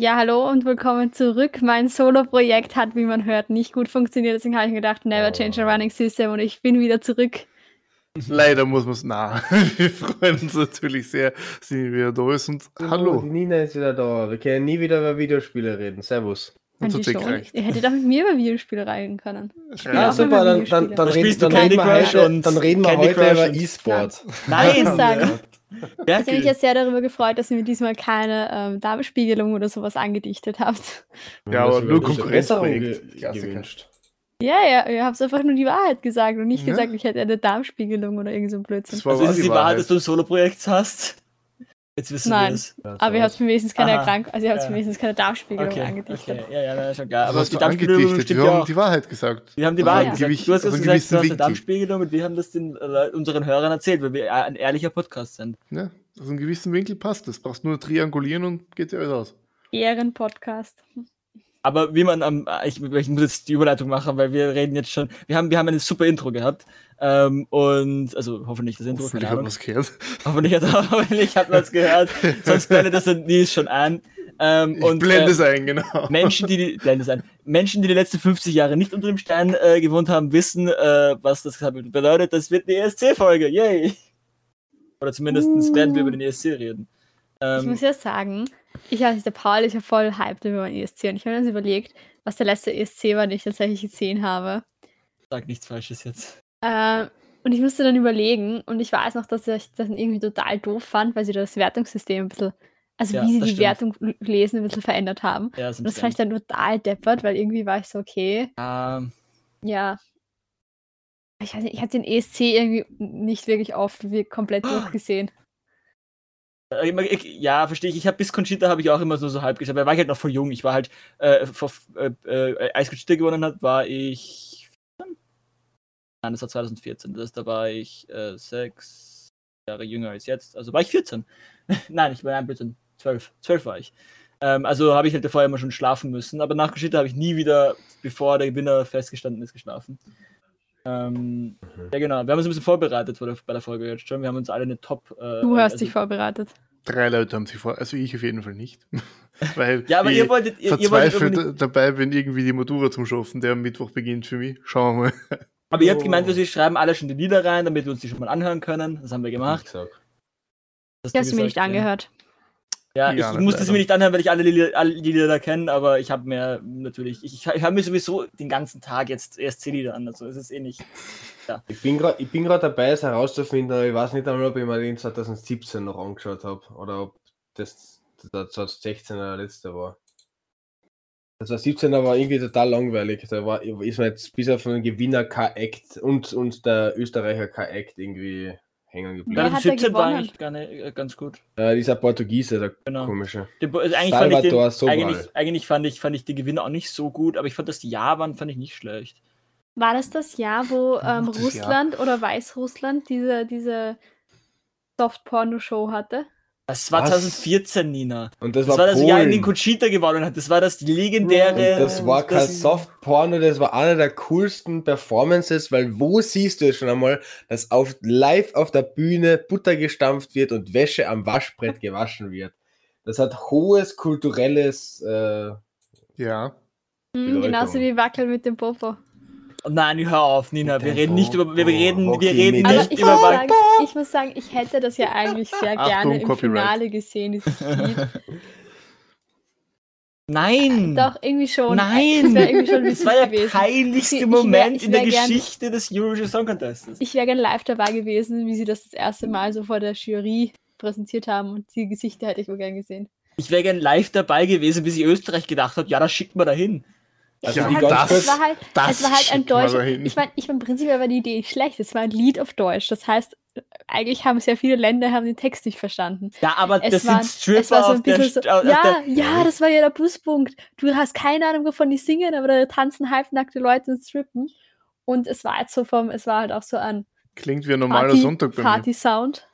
Ja, hallo und willkommen zurück. Mein Solo-Projekt hat, wie man hört, nicht gut funktioniert. Deswegen habe ich mir gedacht, never change a running system und ich bin wieder zurück. Leider muss man es nah. Wir freuen uns natürlich sehr, dass sie wieder da ist. Und hallo. Die Nina ist wieder da. Wir können nie wieder über Videospiele reden. Servus. Und Und so reicht. Ihr hättet auch mit mir über Videospiele reden können. Ja, super, dann, reden, spielst du dann, reden wir heute, und dann reden wir heute über E-Sport. Nein! sagen, ich habe mich ja sehr darüber gefreut, dass ihr mir diesmal keine ähm, Darmspiegelung oder sowas angedichtet habt. Ja, aber nur Konkurrenzprojekt. Gewünscht. Ja, ja, ihr habt einfach nur die Wahrheit gesagt und nicht Ja. gesagt, ich hätte eine Darmspiegelung oder irgend so ein Blödsinn. Das war Also ist es die die Wahrheit, Wahrheit. dass du ein Solo-Projekt hast? Jetzt wissen Nein. wir es. Ja, Aber ihr habt mir wenigstens keine. Erkrankung, also ihr habt Ja. mir wenigstens keine Darmspiegelung Okay, angedichtet. okay. Ja, ja, ja, schon klar. Aber die Darmspiegelung stimmt Wir ja haben auch. die Wahrheit gesagt. Wir haben die Also Wahrheit ja. gesagt. Gewicht- Du hast gesagt, du hast eine Winkel. Darmspiegelung und wir haben das den, äh, unseren Hörern erzählt, weil wir ein ehrlicher Podcast sind. Ja, aus einem gewissen Winkel passt das. Brauchst nur triangulieren und geht dir alles aus. Ehrenpodcast. Aber wie man am, ich, ich muss jetzt die Überleitung machen, weil wir reden jetzt schon, wir haben, wir haben ein super Intro gehabt. Ähm, und, also hoffentlich das Intro, Hoffentlich hat man es gehört. Hoffentlich hat, hoffentlich hat man es gehört. Sonst blendet das Nils schon ein. Ähm, Ich und, blende äh, es ein, genau. Menschen, die die, blende es ein. Menschen, die die letzten 50 Jahre nicht unter dem Stein äh, gewohnt haben, wissen, äh, was das bedeutet. Das wird eine ESC-Folge. Yay! Oder zumindest werden wir über den ESC reden. Ich Ähm, muss ja sagen, ich als der Paul ist ja voll hyped über mein ESC und ich habe mir das überlegt, was der letzte ESC war, den ich tatsächlich gesehen habe. sag nichts Falsches jetzt. Ähm, und ich musste dann überlegen und ich weiß noch, dass ich das irgendwie total doof fand, weil sie das Wertungssystem ein bisschen, also Ja, wie sie das die stimmt. Wertung lesen, ein bisschen verändert haben. Ja, Und das fand ich dann total deppert, weil irgendwie war ich so, okay, ähm, ja. Ich weiß nicht, ich habe den ESC irgendwie nicht wirklich oft wie komplett durchgesehen. Äh, ich- Ja, verstehe ich. Ich habe bis Conchita habe ich auch immer nur so halb geschaut, weil war ich halt noch voll jung. Ich war halt, äh, vor, äh, äh, als Conchita gewonnen hat, war ich. 14? Nein, das war 2014. Das, da war ich äh, sechs Jahre jünger als jetzt. Also war ich 14. Nein, ich war ein bisschen 12. 12 war ich. Ähm, also habe ich halt vorher immer schon schlafen müssen. Aber nach Conchita habe ich nie wieder, bevor der Gewinner festgestanden ist, geschlafen. Ähm, Ja, genau. Wir haben uns ein bisschen vorbereitet vor der, bei der Folge jetzt schon. Wir haben uns alle eine Top. Äh, Du hast also- dich vorbereitet. Drei Leute haben sich vor, also ich auf jeden Fall nicht. Weil Ja, aber ich ihr wolltet, ihr, ihr wolltet verzweifelt dabei bin, irgendwie die Matura zum Schaffen, der am Mittwoch beginnt für mich. Schauen wir mal. aber ihr habt Oh. gemeint, wir schreiben alle schon die Lieder rein, damit wir uns die schon mal anhören können. Das haben wir gemacht. Hast Ich habe du sie mir nicht angehört. Ja, Ja, ich musste sie mir nicht anhören, weil ich alle Lieder, alle die Lieder kennen, aber ich habe mir natürlich, ich, ich höre mir sowieso den ganzen Tag jetzt ESC-Lieder an, also es ist eh nicht. Ich bin gerade ich bin grad dabei, es herauszufinden, aber ich weiß nicht einmal, ob ich mir den 2017 noch angeschaut habe oder ob das, das 2016 der letzte war. Das 2017 war irgendwie total langweilig. Da war, ist mir jetzt bis auf den Gewinner K-Act und, und der Österreicher K-Act irgendwie hängen geblieben. Wer hat da 2017 war eigentlich gar nicht, äh, ganz gut. Äh, dieser Portugiese, der Genau. komische. Den, also eigentlich, fand ich Salvador den, eigentlich, eigentlich fand ich, fand ich die Gewinner auch nicht so gut, aber ich fand das Jahr waren, fand ich nicht schlecht. War das das Jahr, wo ähm, Gutes Jahr. Russland oder Weißrussland diese, diese Soft-Porno-Show hatte? Das war Was? 2014, Nina. Und das, Das war war das Jahr, in dem Conchita gewonnen hat. Das war das legendäre. Und das war kein Soft-Porno, das war einer der coolsten Performances, weil wo siehst du es schon einmal, dass auf, live auf der Bühne Butter gestampft wird und Wäsche am Waschbrett gewaschen wird. Das hat hohes kulturelles. Äh, Ja. Hm, Bedeutung. genauso wie Wackel mit dem Popo. Nein, hör auf, Nina. Wir reden nicht über. Wir reden, wir reden Aber nicht ich über. muss, sagen, ich muss sagen, ich hätte das ja eigentlich sehr Achtung, gerne im Copyright. Finale gesehen, dieses Lied. Nein! Doch, irgendwie schon. Nein! Das irgendwie schon Das war der gewesen. peinlichste Ich- ich wär- Moment ich in der wär gern- Geschichte des Eurovision Song Contests. Ich wäre gerne live dabei gewesen, wie sie das das erste Mal so vor der Jury präsentiert haben und die Gesichter hätte ich wohl gern gesehen. Ich wäre gern live dabei gewesen, bis ich Österreich gedacht habe, ja, das schickt man dahin. Also es, die war halt, ganz- es war halt, das es war halt ein dahin. Ich meine, ich mein, prinzipiell war die Idee nicht schlecht. Es war ein Lied auf Deutsch. Das heißt, eigentlich haben sehr viele Länder haben den Text nicht verstanden. Ja, aber Es das war, sind Stripper es war so ein auf der, bisschen so, ja, der ja, das war ja der Pluspunkt. Du hast keine Ahnung, wovon die singen, aber da tanzen halbnackte Leute und strippen. Und es war jetzt so vom, es war halt auch so ein Klingt wie ein normaler Party, Sonntag bei mir. Party-Sound.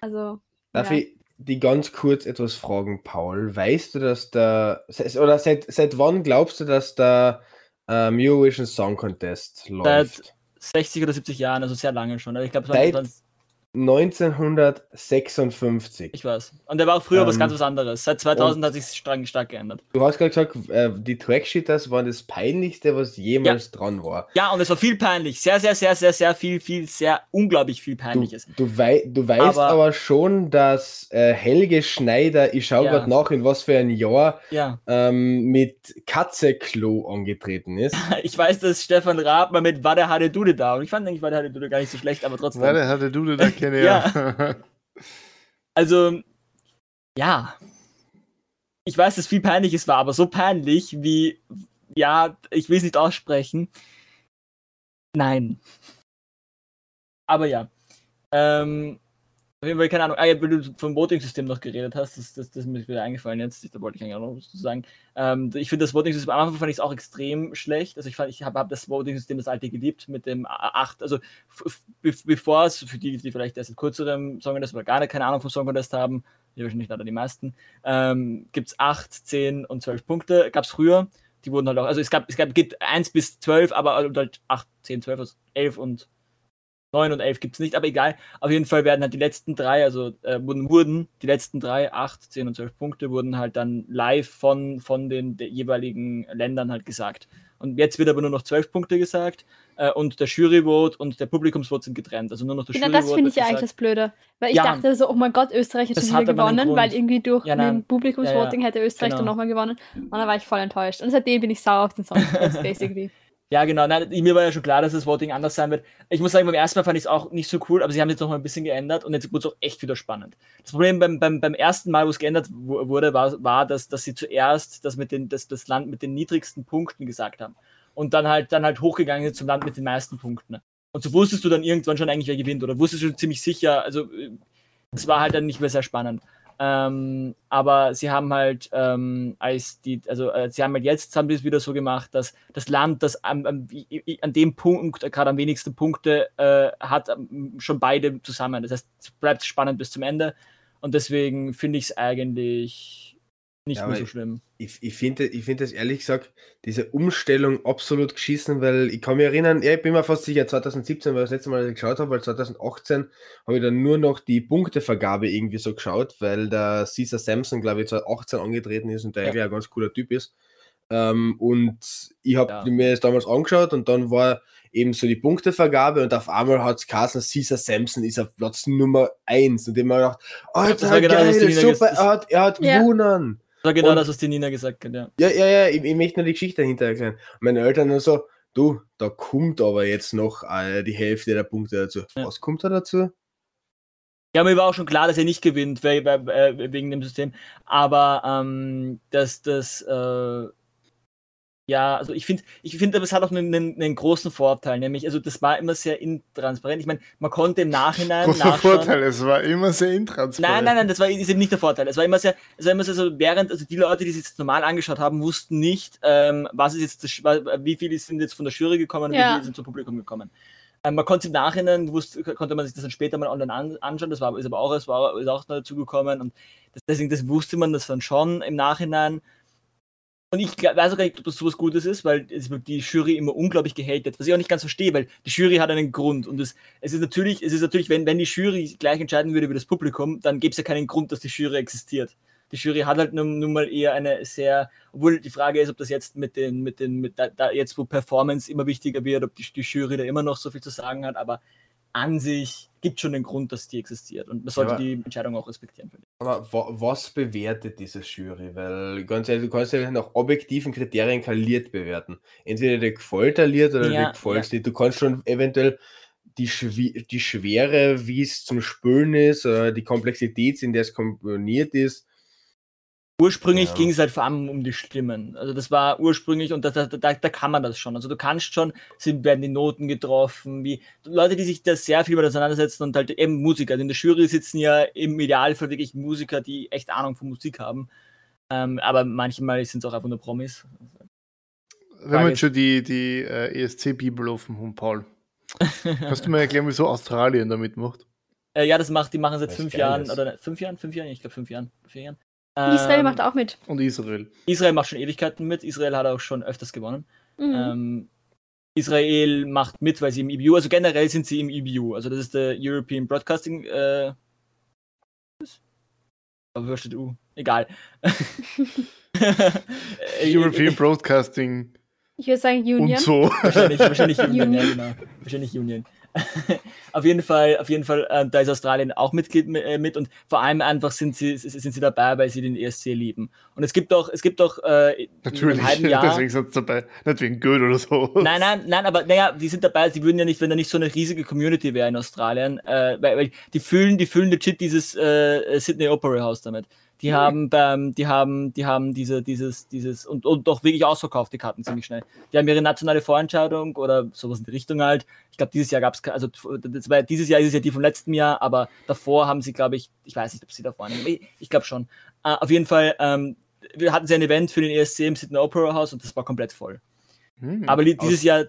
Also, Darf ja. ich die ganz kurz etwas fragen, Paul? Weißt du, dass der. Oder seit, seit wann glaubst du, dass der ähm, Eurovision Song Contest läuft? 60 oder 70 Jahren, also sehr lange schon. Also ich glaube, Seit- 1956. Ich weiß. Und der war auch früher was Ähm, ganz was anderes. Seit 2000 und- hat sich stark, stark geändert. Du hast gerade gesagt, äh, die Tracksheeters waren das peinlichste, was jemals dran war. Ja, und es war viel peinlich. Sehr, sehr, sehr, sehr, sehr viel, viel, sehr unglaublich viel Du, Peinliches. du, wei du weißt Aber- aber, schon, dass äh, Helge Schneider, ich schaue Ja. gerade nach, in was für ein Jahr, Ja. ähm, mit Katzeklo angetreten ist. Ich weiß, dass Stefan Raab mal mit Wade Hade Dude da. Und ich fand eigentlich Wade Hade Dude gar nicht so schlecht, aber trotzdem. Warte, hatte du da keine, ja. Also, ja. Ich weiß, dass viel Peinliches war, aber so peinlich wie, ja, ich will es nicht aussprechen. Nein. Aber ja. Ähm, auf jeden Fall, keine Ahnung, ah, ja, weil du vom Voting-System noch geredet hast, das, das, das ist mir wieder eingefallen jetzt, da wollte ich eigentlich auch noch was zu sagen. Ähm, ich finde das Voting-System, am Anfang fand ich es auch extrem schlecht, also ich fand, ich habe hab das Voting-System, das alte geliebt, mit dem 8, also bevor es, für die, die vielleicht erst seit kürzerem Song Contest oder gar keine Ahnung vom Song Contest haben, die wahrscheinlich leider die meisten, ähm, gibt es 8, 10 und 12 Punkte, gab es früher, die wurden halt auch, also es gab, es gab, gibt 1 bis 12, aber halt 8, 10, 12, also 11 und 9 und 11 gibt es nicht, aber egal. Auf jeden Fall werden halt die letzten drei, also äh, wurden, wurden die letzten drei, 8, 10 und 12 Punkte, wurden halt dann live von, von den jeweiligen Ländern halt gesagt. Und jetzt wird aber nur noch 12 Punkte gesagt äh, und der Juryvote und der Publikumsvote sind getrennt. Also nur noch der Genau, Juryvote das finde ich ja eigentlich das. Blöde. Weil ich Ja. dachte so, oh mein Gott, Österreich hat Das schon wieder gewonnen, weil irgendwie durch Ja, nein. den Publikumsvoting Ja, hätte Österreich dann Genau. nochmal gewonnen. Und dann war ich voll enttäuscht. Und seitdem bin ich sauer auf den Song. Basically. Ja, genau. Nein, mir war ja schon klar, dass das Voting anders sein wird. Ich muss sagen, beim ersten Mal fand ich es auch nicht so cool, aber sie haben jetzt noch mal ein bisschen geändert und jetzt wurde es auch echt wieder spannend. Das Problem beim, beim, beim ersten Mal, wo es geändert wu- wurde, war, war dass, dass sie zuerst das, mit den, das, das Land mit den niedrigsten Punkten gesagt haben. Und dann halt, dann halt hochgegangen sind zum Land mit den meisten Punkten. Und so wusstest du dann irgendwann schon eigentlich, wer gewinnt. Oder wusstest du ziemlich sicher, also äh, es war halt dann nicht mehr sehr spannend. Ähm, aber sie haben halt, ähm, als die, also äh, sie haben halt jetzt, haben die es wieder so gemacht, dass das Land, das i- i- an dem Punkt äh, gerade am wenigsten Punkte äh, hat, ähm, schon beide zusammen. Das heißt, es bleibt spannend bis zum Ende. Und deswegen finde ich es eigentlich nicht Ja, mehr so schlimm. Ich, ich finde ich find das ehrlich gesagt, diese Umstellung absolut geschissen, weil ich kann mich erinnern, ja, ich bin mir fast sicher, 2017 war das letzte Mal, dass ich geschaut habe, weil 2018 habe ich dann nur noch die Punktevergabe irgendwie so geschaut, weil der Caesar Sampson, glaube ich, 2018 angetreten ist und der Ja. eigentlich ein ganz cooler Typ ist. Ähm, und ich habe Ja. mir das damals angeschaut und dann war eben so die Punktevergabe und auf einmal hat es geheißen, Caesar Sampson ist auf Platz Nummer 1 und ich hab mir gedacht, Alter, genau geil, Nina super, er hat, er hat Ja. gewonnen. Das war genau und- das, was die Nina gesagt hat, ja. Ja, ja, ja, ich, ich möchte nur die Geschichte dahinter erklären. Meine Eltern dann so, du, da kommt aber jetzt noch äh, die Hälfte der Punkte dazu. Ja. Was kommt da dazu? Ja, mir war auch schon klar, dass er nicht gewinnt, äh, wegen dem System. Aber ähm, dass das, äh, ja, also ich finde, ich finde, aber es hat auch einen, einen, einen großen Vorteil, nämlich, also das war immer sehr intransparent. Ich meine, man konnte im Nachhinein Großer. Vorteil, es war immer sehr intransparent. Nein, nein, nein, das war ist eben nicht der Vorteil. Es war immer sehr, es war immer sehr so, während, also die Leute, die es jetzt normal angeschaut haben, wussten nicht, ähm, was ist jetzt, das, wie viele sind jetzt von der Jury gekommen und Ja. wie viele sind zum Publikum gekommen. Ähm, man konnte im Nachhinein, wusste, konnte man sich das dann später mal online an, anschauen, das war, ist aber auch, es war, ist auch noch dazu gekommen und das, deswegen, das wusste man das dann schon im Nachhinein. Und ich weiß auch gar nicht, ob das sowas Gutes ist, weil die Jury immer unglaublich gehatet, was ich auch nicht ganz verstehe, weil die Jury hat einen Grund und es, es ist natürlich, es ist natürlich, wenn, wenn die Jury gleich entscheiden würde wie das Publikum, dann gäbe es ja keinen Grund, dass die Jury existiert. Die Jury hat halt nun, nun mal eher eine sehr, obwohl die Frage ist, ob das jetzt mit den, mit den, mit da, da jetzt, wo Performance immer wichtiger wird, ob die, die Jury da immer noch so viel zu sagen hat, aber an sich gibt schon den Grund, dass die existiert und man sollte aber- die Entscheidung auch respektieren. Aber wa was bewertet diese Jury? Weil ganz ehrlich, du kannst ja nach objektiven Kriterien kaliert bewerten. Entweder dir gefällt er Lied oder Ja, dir gefällt nicht. Du kannst schon eventuell die, Schwi die Schwere, wie es zum Spülen ist, oder die Komplexität, in der es komponiert ist, Ursprünglich Ja. ging es halt vor allem um die Stimmen. Also das war ursprünglich und da, da, da, da kann man das schon. Also du kannst schon, sind, werden die Noten getroffen, wie Leute, die sich da sehr viel mit auseinandersetzen und halt eben Musiker. Also in der Jury sitzen ja im Idealfall wirklich Musiker, die echt Ahnung von Musik haben. Ähm, aber manchmal sind es auch einfach nur Promis. Wenn wir Frage jetzt schon die, die äh, ESC-Bibel offen haben, Paul, kannst du mir erklären, wieso Australien da mitmacht? äh, ja, das macht, die machen seit fünf Jahren oder ne, fünf Jahren, fünf Jahren, ich glaube fünf Jahren, vier Jahren. Israel Ähm, macht auch mit. Und Israel. Israel macht schon Ewigkeiten mit. Israel hat auch schon öfters gewonnen. Mhm. Ähm, Israel macht mit, weil sie im EBU, also generell sind sie im EBU, also das ist der European Broadcasting, äh, aber steht U? Egal. European Broadcasting Ich würde sagen Union. und so. Wahrscheinlich, wahrscheinlich Union, Union. ja, genau. Wahrscheinlich Union. auf jeden Fall, auf jeden Fall, äh, da ist Australien auch Mitglied mi- äh, mit und vor allem einfach sind sie, sind sie dabei, weil sie den ESC lieben. Und es gibt doch, es gibt doch äh, in Natürlich, Jahr. deswegen sind sie dabei. Nicht wegen Goethe oder so. Nein, nein, nein, aber naja, die sind dabei, sie würden ja nicht, wenn da nicht so eine riesige Community wäre in Australien, äh, weil, weil die füllen, die füllen legit dieses äh, Sydney Opera House damit. Die haben beim, die haben, die haben diese, dieses, dieses und, und doch wirklich ausverkauft die Karten ziemlich schnell. Die haben ihre nationale Vorentscheidung oder sowas in die Richtung halt. Ich glaube, dieses Jahr gab es, also das war, dieses Jahr ist es ja die vom letzten Jahr, aber davor haben sie, glaube ich, ich weiß nicht, ob sie davor nehmen. Ich, ich glaube schon. Äh, auf jeden Fall, ähm, wir hatten sie ein Event für den ESC im Sydney Opera House und das war komplett voll. Hm. Aber dieses Jahr,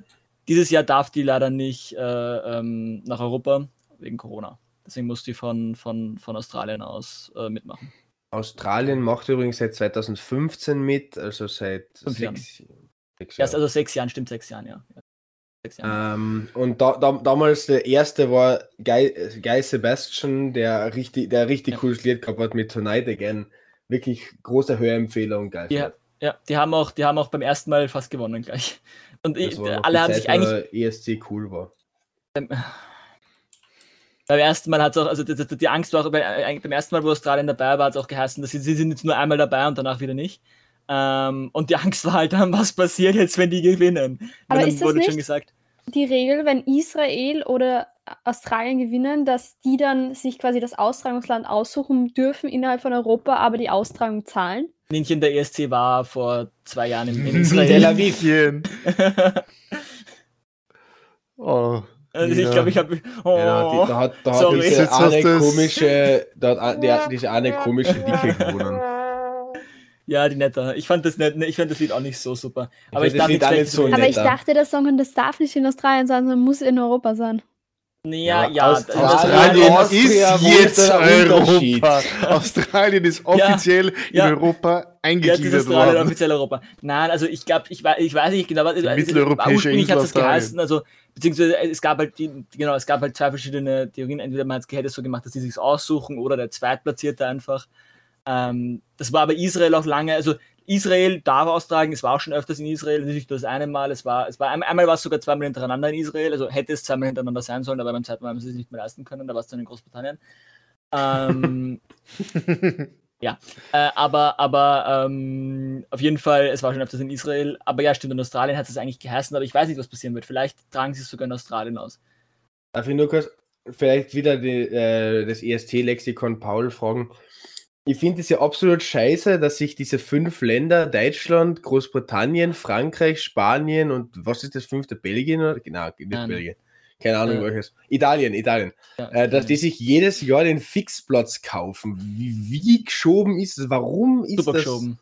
dieses Jahr darf die leider nicht äh, ähm, nach Europa wegen Corona. Deswegen muss die von, von, von Australien aus äh, mitmachen. Australien macht übrigens seit 2015 mit, also seit Fünf Jahren. sechs, sechs Erst Jahren. also sechs Jahren, stimmt sechs Jahren, ja. Sechs Jahren. Ähm, und da, da, damals der erste war Guy, Guy Sebastian, der richtig, der richtig Ja. cooles Lied gehabt hat mit Tonight Again. Wirklich große Hörempfehlung, geil. Ja, ja, die haben auch, die haben auch beim ersten Mal fast gewonnen gleich. Und ich, alle die haben Zeit, sich eigentlich ESC cool war. Beim ersten Mal hat es auch, also die, die die Angst war auch bei, äh, beim ersten Mal, wo Australien dabei war, hat es auch geheißen, dass sie, sie sind jetzt nur einmal dabei und danach wieder nicht. Ähm, und die Angst war halt dann, was passiert jetzt, wenn die gewinnen? Aber ist das wurde schon nicht- gesagt, Die Regel, wenn Israel oder Australien gewinnen, dass die dann sich quasi das Austragungsland aussuchen dürfen innerhalb von Europa, aber die Austragung zahlen. Ninchen der ESC war vor zwei Jahren in, in Tel Israel. Aviv. Mädchen. Oh, Also Ja. ich glaube, ich habe. Oh, Ja, die, da hat, da hat Sorry. diese Jetzt hast eine komische, da hat a- der, diese eine komische Dicke gewonnen. ja, die netter. Ich fand das nicht, ich fand das Lied auch nicht so super. Ich Aber ich, das dachte nicht so. Aber ich dachte, der Song, das darf nicht in Australien sein, sondern muss in Europa sein. Ja, Ja, ja. Australien- das- Australien ist jetzt? Europa. Australien ist offiziell ja. in Europa Ja, eingegliedert ist Australien worden. offiziell Europa. Nein, also ich glaube, ich, ich weiß nicht genau, was mitteleuropäische ursprünglich Insel hat es geheißen, also beziehungsweise es gab halt die, genau, es gab halt zwei verschiedene Theorien. Entweder man hätte es so gemacht, dass sie sich aussuchen oder der Zweitplatzierte einfach. Ähm, das war aber Israel auch lange, also Israel darf austragen, es war auch schon öfters in Israel, nicht nur das eine Mal, es war, es war ein- einmal war es sogar zweimal hintereinander in Israel, also hätte es zweimal hintereinander sein sollen, aber beim zweiten Mal haben sie es nicht mehr leisten können, da war es dann in Großbritannien. Ähm, ja, äh, aber, aber ähm, auf jeden Fall, es war schon öfters in Israel, aber ja, stimmt, in Australien hat es eigentlich geheißen, aber ich weiß nicht, was passieren wird. Vielleicht tragen sie es sogar in Australien aus. Darf ich nur kurz vielleicht wieder die, äh, das EST-Lexikon Paul fragen? Ich finde es ja absolut scheiße, dass sich diese fünf Länder, Deutschland, Großbritannien, Frankreich, Spanien und was ist das fünfte? Belgien? Oder? Genau, nicht. Belgien. Keine Ahnung, Äh, welches. Italien, Italien. Ja, Äh, dass die sich jedes Jahr den Fixplatz kaufen. Wie, wie geschoben ist es? Warum ist super das? geschoben.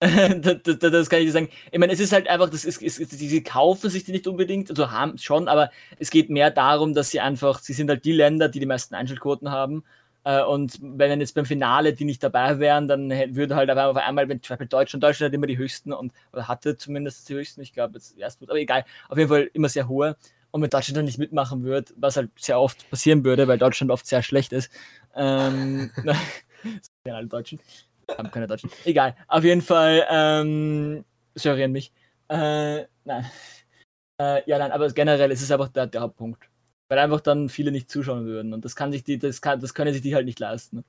das, das, das kann ich dir sagen. Ich meine, es ist halt einfach, das ist, ist, sie kaufen sich die nicht unbedingt, also haben schon, aber es geht mehr darum, dass sie einfach, sie sind halt die Länder, die die meisten Einschaltquoten haben. Äh, Und wenn jetzt beim Finale die nicht dabei wären, dann würde halt auf einmal, wenn Beispiel Deutschland, Deutschland hat immer die höchsten und oder hatte zumindest die höchsten, ich glaube jetzt erst, aber egal, auf jeden Fall immer sehr hohe. Und wenn Deutschland dann nicht mitmachen würde, was halt sehr oft passieren würde, weil Deutschland oft sehr schlecht ist, ähm, ja, alle Deutschen, haben keine Deutschen, egal, auf jeden Fall, ähm, sorry an mich, äh, nein, äh, ja, nein, aber generell ist es einfach der, der Hauptpunkt weil einfach dann viele nicht zuschauen würden. Und das kann sich die, das kann, das können sich die halt nicht leisten.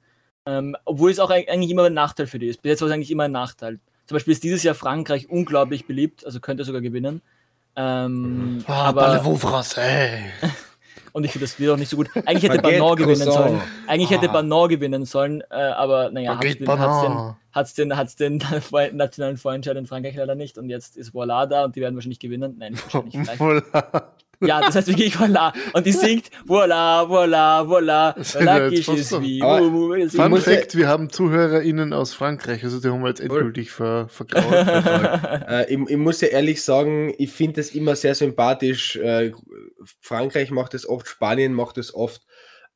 Ähm, obwohl es auch eig- eigentlich immer ein Nachteil für die ist. Bis jetzt war es eigentlich immer ein Nachteil. Zum Beispiel ist dieses Jahr Frankreich unglaublich beliebt, also könnte sogar gewinnen. Ähm, Ah, aber, français? und ich finde das wird auch nicht so gut. Eigentlich hätte Baguette, Banon gewinnen sollen. Eigentlich hätte Ah. Banon gewinnen sollen, äh, aber naja, hat Baguette den, hat's Banan. hat's den, hat's den nationalen Vorentscheid in Frankreich leider nicht. Und jetzt ist Voila da und die werden wahrscheinlich gewinnen. Nein, nicht wahrscheinlich vielleicht. Voilà. Ja, das heißt wirklich Voila. Und die singt Voila, Voila, Voila. Das Wo- wo- wo- Fun Fact, wir haben ZuhörerInnen aus Frankreich, also die haben wir jetzt endgültig ver vergraut. Äh, ich, ich muss ja ehrlich sagen, ich finde es immer sehr sympathisch. Äh, Frankreich macht es oft, Spanien macht es oft,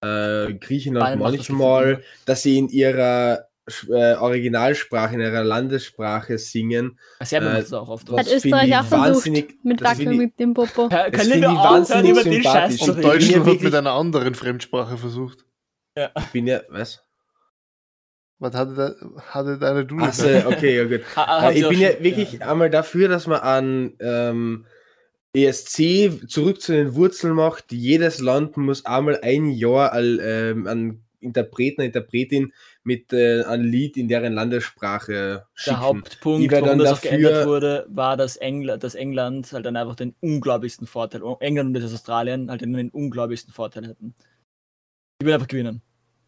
äh, Griechenland das manchmal, dass sie in ihrer äh, Originalsprache, in ihrer Landessprache singen. Serbien Äh, macht das auch oft. Hat Österreich ich auch versucht. wahnsinnig- Mit das Wackel finde ich- mit dem Popo. Kann Das können finde wir ich wahnsinnig über den Scheiß sympathisch. Und ja Deutschland hat wirklich- mit einer anderen Fremdsprache versucht. Ich bin ja, was? Was hatte, da, hatte deine du Achso, okay, ja gut. Ha- Äh, ich bin ja schon- wirklich einmal dafür, dass man an ähm, ESC zurück zu den Wurzeln macht. Jedes Land muss einmal ein Jahr al, ähm, an Interpreten, Interpretin mit äh, einem Lied in deren Landessprache schicken. Der Hauptpunkt, warum das auch dafür- geändert wurde, war, dass England, dass England halt dann einfach den unglaublichsten Vorteil, England und das Australien halt den unglaublichsten Vorteil hätten. Die will einfach gewinnen.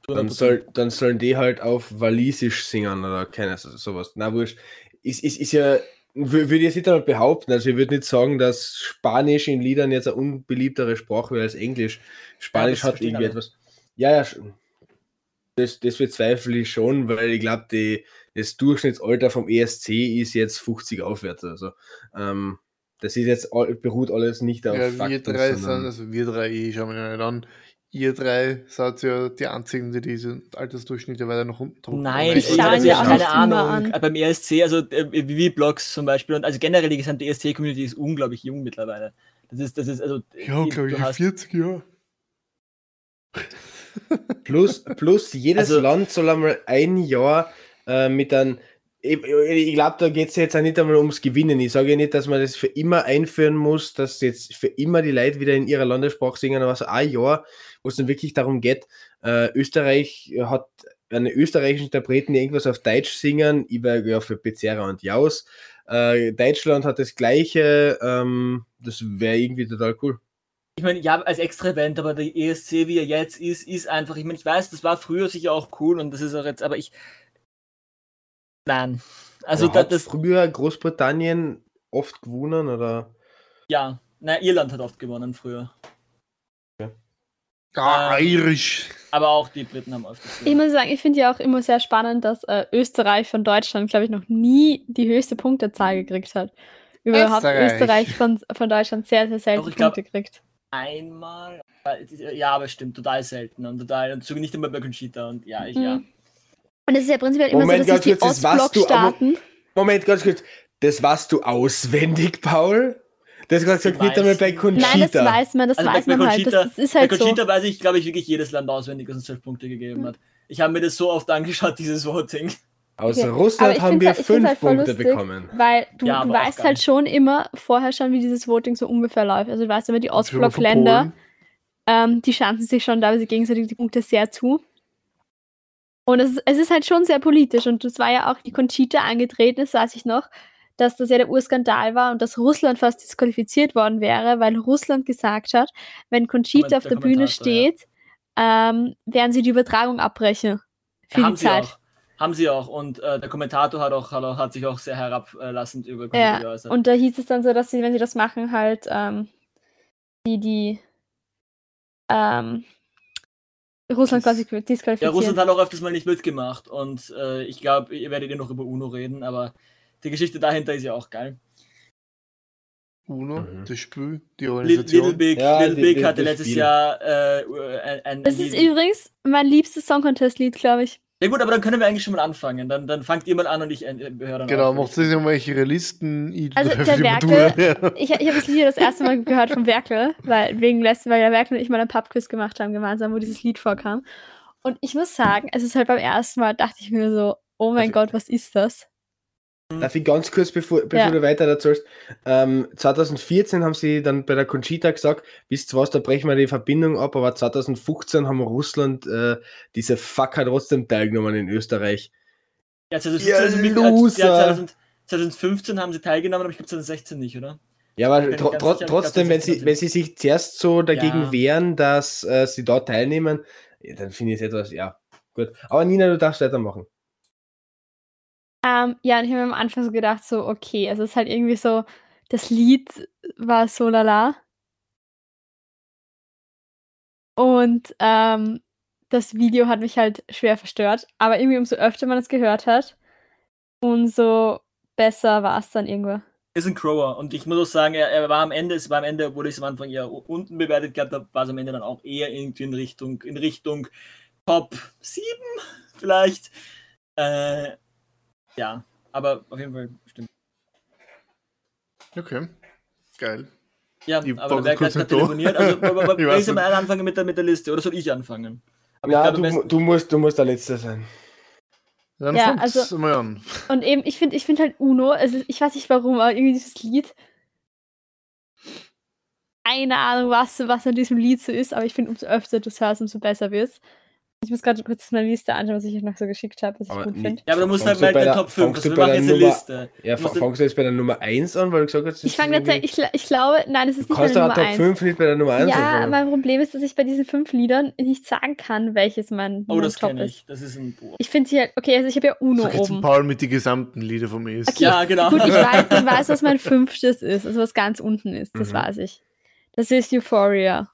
Dann, soll, dann sollen die halt auf Walisisch singen oder keine so- sowas. Na wurscht. Ist, ist, ist ja, wür- würde ich jetzt nicht einmal behaupten, also ich würde nicht sagen, dass Spanisch in Liedern jetzt eine unbeliebtere Sprache wäre als Englisch. Spanisch das hat irgendwie alle. etwas. Ja, ja, schon. Das, das bezweifle ich schon, weil ich glaube, das Durchschnittsalter vom ESC ist jetzt 50 aufwärts. Also ähm, das ist jetzt all- beruht alles nicht auf Ja, wir Fakten, drei sind, also wir drei, ich schaue mir nicht an. Ihr drei seid ja die einzigen, die diese Altersdurchschnitte weiter nach unten drucken. Nein, Ich schaue also, ja, auch keine Ahnung. an. Beim ESC, also äh, wie Blogs zum Beispiel, und also generell die gesamte ESC-Community ist unglaublich jung mittlerweile. Das ist, das ist, also. Ja, glaube ich, hast- 40 Jahre. Plus, plus jedes Also- Land soll einmal ein Jahr äh, mit einem. Ich, ich glaube, da geht es jetzt auch nicht einmal ums Gewinnen. Ich sage ja nicht, dass man das für immer einführen muss, dass jetzt für immer die Leute wieder in ihrer Landessprache singen, aber so ein Jahr, wo es dann wirklich darum geht, äh, Österreich hat einen österreichischen Interpreten, die irgendwas auf Deutsch singen, ich war ja für Pizzeria und Jaus. Äh, Deutschland hat das gleiche, ähm, das wäre irgendwie total cool. Ich meine, ja, als Extra-Event, aber der ESC, wie er jetzt ist, ist einfach, ich meine, ich weiß, das war früher sicher auch cool und das ist auch jetzt, aber ich. Nein. Also, da, hat das, früher Großbritannien oft gewonnen oder? ja, na, Irland hat oft gewonnen früher. Ah, Ähm, Irisch. Aber auch die Briten haben oft Ich gewonnen. muss sagen, ich finde ja auch immer sehr spannend, dass äh, Österreich von Deutschland, glaube ich, noch nie die höchste Punktezahl gekriegt hat. Überhaupt Österreich. Österreich von, von Deutschland sehr, sehr selten Doch, ich glaub- Punkte kriegt. Einmal. Ja, aber stimmt, total selten und total, und sogar nicht immer bei Conchita und ja, ich, Mhm. ja. Und es ist ja prinzipiell immer Moment, so, dass die Ostblockstaaten. Moment, ganz kurz. Das warst du auswendig, Paul? Das hast du gesagt, Ich nicht einmal bei. Conchita. Nein, das weiß man, das Also bei- weiß bei man halt. Conchita- Das, das ist Bei halt so. Conchita weiß ich, glaube ich, wirklich jedes Land auswendig, das uns 12 Punkte gegeben hat. Ich habe mir das so oft angeschaut, dieses Voting. Aus Okay. Aber Russland ich haben wir halt- find's fünf halt voll Punkte lustig, bekommen. Weil du, Ja, du weißt halt schon immer vorher schon, wie dieses Voting so ungefähr läuft. Also du weißt immer, die Ostblockländer, ähm, die schanzen sich schon teilweise gegenseitig die Punkte sehr zu. Und es ist, es ist halt schon sehr politisch. Und das war ja auch die Conchita angetreten, das weiß ich noch, dass das ja der Urskandal war und dass Russland fast disqualifiziert worden wäre, weil Russland gesagt hat, wenn Conchita auf der der Bühne Kommentator, ja. steht, ähm, werden sie die Übertragung abbrechen. Für haben die sie Zeit. Haben sie auch. Und äh, der Kommentator hat, auch, hat, auch, hat sich auch sehr herablassend über Conchita Ja, geäußert. und da hieß es dann so, dass sie, wenn sie das machen, halt ähm, die, die ähm, Russland quasi ja, disqualifizieren. Russland hat auch öfters mal nicht mitgemacht. Und äh, ich glaube, ihr werdet ja noch über UNO reden, aber die Geschichte dahinter ist ja auch geil. UNO, Mhm. das Spiel, die Organisation. Little Big, Ja, Little Big hatte letztes Spiel. Jahr äh, ein, ein das ist Lied- übrigens mein liebstes Song Contest Lied, glaube ich. Ja gut, aber dann können wir eigentlich schon mal anfangen. Dann, dann fangt ihr mal an und ich äh, höre dann Genau, macht sich mal ihre Listen. Ich Also, der die Werke- Matura. Ja. Ich, ich habe das Lied das erste Mal gehört vom Werkel, weil wegen letzten, weil der Werkel und ich mal einen Pubquiz gemacht haben gemeinsam, wo dieses Lied vorkam. Und ich muss sagen, es ist halt beim ersten Mal, dachte ich mir so, oh mein Also- Gott, was ist das? Darf ich ganz kurz, bevor, bevor Ja. du weiter erzählst, ähm, 2014 haben sie dann bei der Conchita gesagt, wisst was, da brechen wir die Verbindung ab, aber 2015 haben Russland äh, diese Fucker trotzdem teilgenommen in Österreich. Ja, 2015, Ihr also mit- Loser. ja, 2000 2015 haben sie teilgenommen, aber ich glaube 2016 nicht, oder? Ja, aber ganz tro sicher, ich trotzdem, glaub, wenn sie, 2016 wenn sie sich zuerst so dagegen Ja. wehren, dass äh, sie dort teilnehmen, ja, dann finde ich es etwas, ja, gut. Aber Nina, du darfst weitermachen. Ähm, ja, und ich habe am Anfang so gedacht, so, okay, es ist halt irgendwie so, das Lied war so lala. Und ähm, das Video hat mich halt schwer verstört. Aber irgendwie, umso öfter man es gehört hat, umso besser war es dann irgendwo. Ist ein Crower und ich muss auch sagen, er, er war am Ende, es war am Ende, obwohl ich es am Anfang eher unten bewertet gehabt habe, war es am Ende dann auch eher irgendwie in Richtung, in Richtung Top 7 vielleicht. Äh, ja, aber auf jeden Fall stimmt. Okay. Geil. Ja, Ich aber wer gerade telefoniert, also aber, aber Ich mal anfangen mit der, mit der Liste oder soll ich anfangen? Aber Ja, ich glaube, du, du, musst, du musst der Letzte sein. Dann Ja, also- mal an. Und eben, ich finde ich find halt Uno, also ich weiß nicht warum, aber irgendwie dieses Lied. Keine Ahnung, was, was an diesem Lied so ist, aber ich finde, umso öfter du es hörst, umso besser wird's. Ich muss gerade kurz meine Liste anschauen, was ich euch noch so geschickt habe, was ich Aber gut finde. ja, aber du musst halt bei den der- Top 5. fangst Also wir bei machen der jetzt eine Liste. Ja, fangst du jetzt bei der Nummer 1 an, weil du gesagt hast, Ich fange tatsächlich, ich, ich glaube, nein, es ist Du nicht kannst meine doch Nummer Top 1. 5 nicht bei der Nummer 1 Ja, anfangen. mein Problem ist, dass ich bei diesen fünf Liedern nicht sagen kann, welches mein, Oh, das Top kenne ist. ich. Das ist ein Buch. Ich finde sie halt, okay, also ich habe ja Uno Sag jetzt oben. Paul mit die gesamten Lieder vom ESC. Okay. Ja, genau. Gut, ich weiß, ich weiß, was mein fünftes ist, also was ganz unten ist, das Mhm. weiß ich. Das ist Euphoria.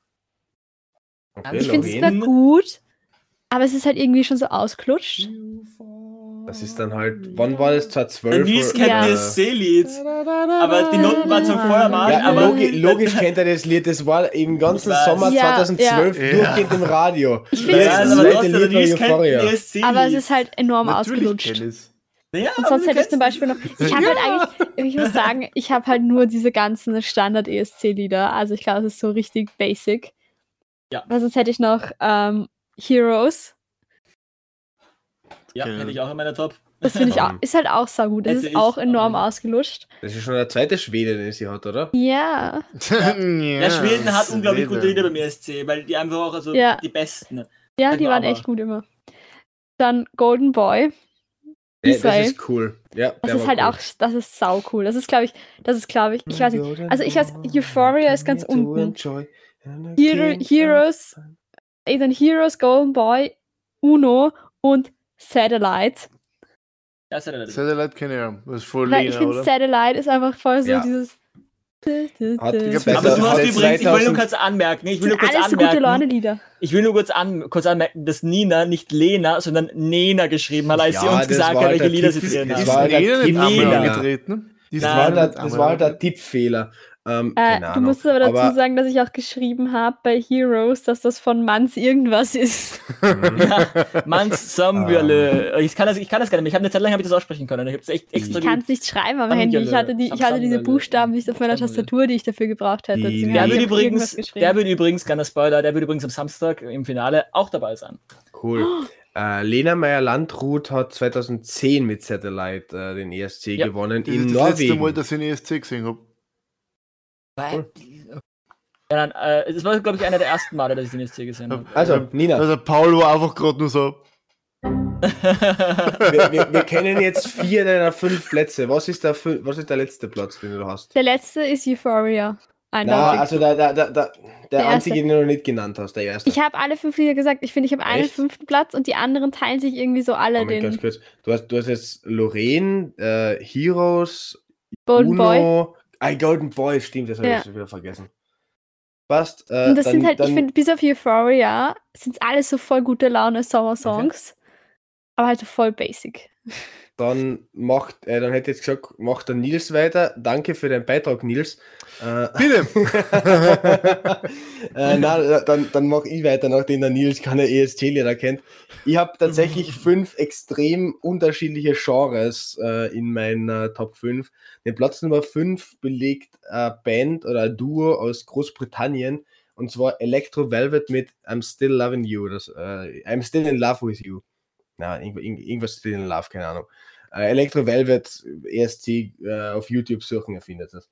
Okay, Ich finde es zwar gut, aber es ist halt irgendwie schon so ausklutscht. Das ist dann halt, wann war das? 2012? Der Nils kennt Ja. das C-Lied. Aber die Noten waren zwar vorher mal, Ja, aber logi logisch kennt er das Lied, das war im ganzen. Sommer Ja, 2012 ja. durchgend im Radio. Ich Das finde Ja, aber der Lied war Nils kennt das aber es ist halt enorm Natürlich ausgelutscht. Ja, Und aber sonst hätte ich zum Beispiel noch. Ich habe halt eigentlich, ich muss sagen, ich habe halt nur diese ganzen Standard-ESC-Lieder. Also ich glaube, es ist so richtig basic. Ja. Aber sonst hätte ich noch ähm, Heroes. Ja, Okay. hätte ich auch in meiner Top. Das finde ich auch, ist halt auch so gut. Das Hätte ist ich auch enorm nicht. ausgelutscht. Das ist schon der zweite Schwede, den sie hat, oder? Ja. ja, Ja, Schweden hat unglaublich gute Lieder beim ESC, weil die einfach auch also Ja. die besten. Ja, die waren aber- echt gut immer. Dann Golden Boy. Ja, Israel. das ist cool. Ja, Das der ist war halt cool. auch, das ist sau cool. Das ist, glaube ich, das ist, glaube ich, ich weiß nicht. Also ich weiß, Euphoria ist ganz unten. Hero, Heroes, dann Heroes, Golden Boy, Uno und Satellite. Ja Satellite kenne ich ja. Das ist voll ich Lena, finde, oder? Satellite ist einfach voll so Ja. dieses. Hat aber du hast hat übrigens, ich will nur 2000 kurz anmerken, ich will nur kurz anmerken, ich will nur kurz, an, kurz anmerken, dass Nina nicht Lena, sondern Nena geschrieben hat, als sie Ja, uns das gesagt hat, halt welche der Lieder sie drin haben. halt ist Das Nein, war, der, halt? Tippfehler. Ähm, Äh, keine du Ahnung. musst aber dazu Aber- sagen, dass ich auch geschrieben habe bei Heroes, dass das von Manns irgendwas ist. Ja, Mans Sambiale. Ich kann das, ich kann das gar nicht mehr. Ich habe eine Zeit lang habe ich das aussprechen können. Ich echt extra Ich kann es nicht schreiben am. Handy. Ich hatte, die, ich hatte diese. Buchstaben nicht auf meiner. Tastatur, die ich dafür gebraucht hätte. Die- Der wird übrigens, der wird übrigens, kleiner Spoiler, der wird übrigens am Samstag im Finale auch dabei sein. Cool. Äh, Lena Meyer-Landrut hat 2010 mit Satellite äh, den ESC Ja. gewonnen Das in ist das letzte Mal, Norwegen. dass ich einen ESC gesehen habe. Ja, dann, äh, das war, glaube ich, einer der ersten Male, dass ich den ESC gesehen habe. Also, Nina, Also Paul war einfach gerade nur so. wir, wir, wir kennen jetzt vier deiner fünf Plätze. Was ist, der, was ist der letzte Platz, den du hast? Der letzte ist Euphoria. Na, Eindeutig. also der, der, der, der, der einzige, erste. den du noch nicht genannt hast, der erste. ich habe alle fünf Lieder gesagt. Ich finde, ich habe einen fünften Platz und die anderen teilen sich irgendwie so alle ganz den kurz. Du hast, du hast jetzt Lorraine, äh, Heroes, Golden Boy. Ah, Golden Boy, stimmt, das habe Ja. ich wieder vergessen. Passt. Äh, Und das dann, sind halt, dann, ich finde, bis auf Euphoria sind es alles so voll gute Laune Sommer-Songs. Aber halt so voll basic. Dann macht, äh, dann hätte ich jetzt gesagt, macht der Nils weiter. Danke für deinen Beitrag, Nils. Äh, Bitte! äh, na, dann, dann mache ich weiter, nachdem der Nils keine ESC-Lieder kennt. Ich habe tatsächlich fünf extrem unterschiedliche Genres äh, in meiner Top 5. Den Platz Nummer 5 belegt eine Band oder ein Duo aus Großbritannien und zwar Electro Velvet mit I'm Still Loving You. Das, äh, I'm Still in Love with You. Na, irgend- irgend- irgendwas Still in Love, keine Ahnung. Äh, Electro Velvet ESC äh, auf YouTube suchen, erfindet das.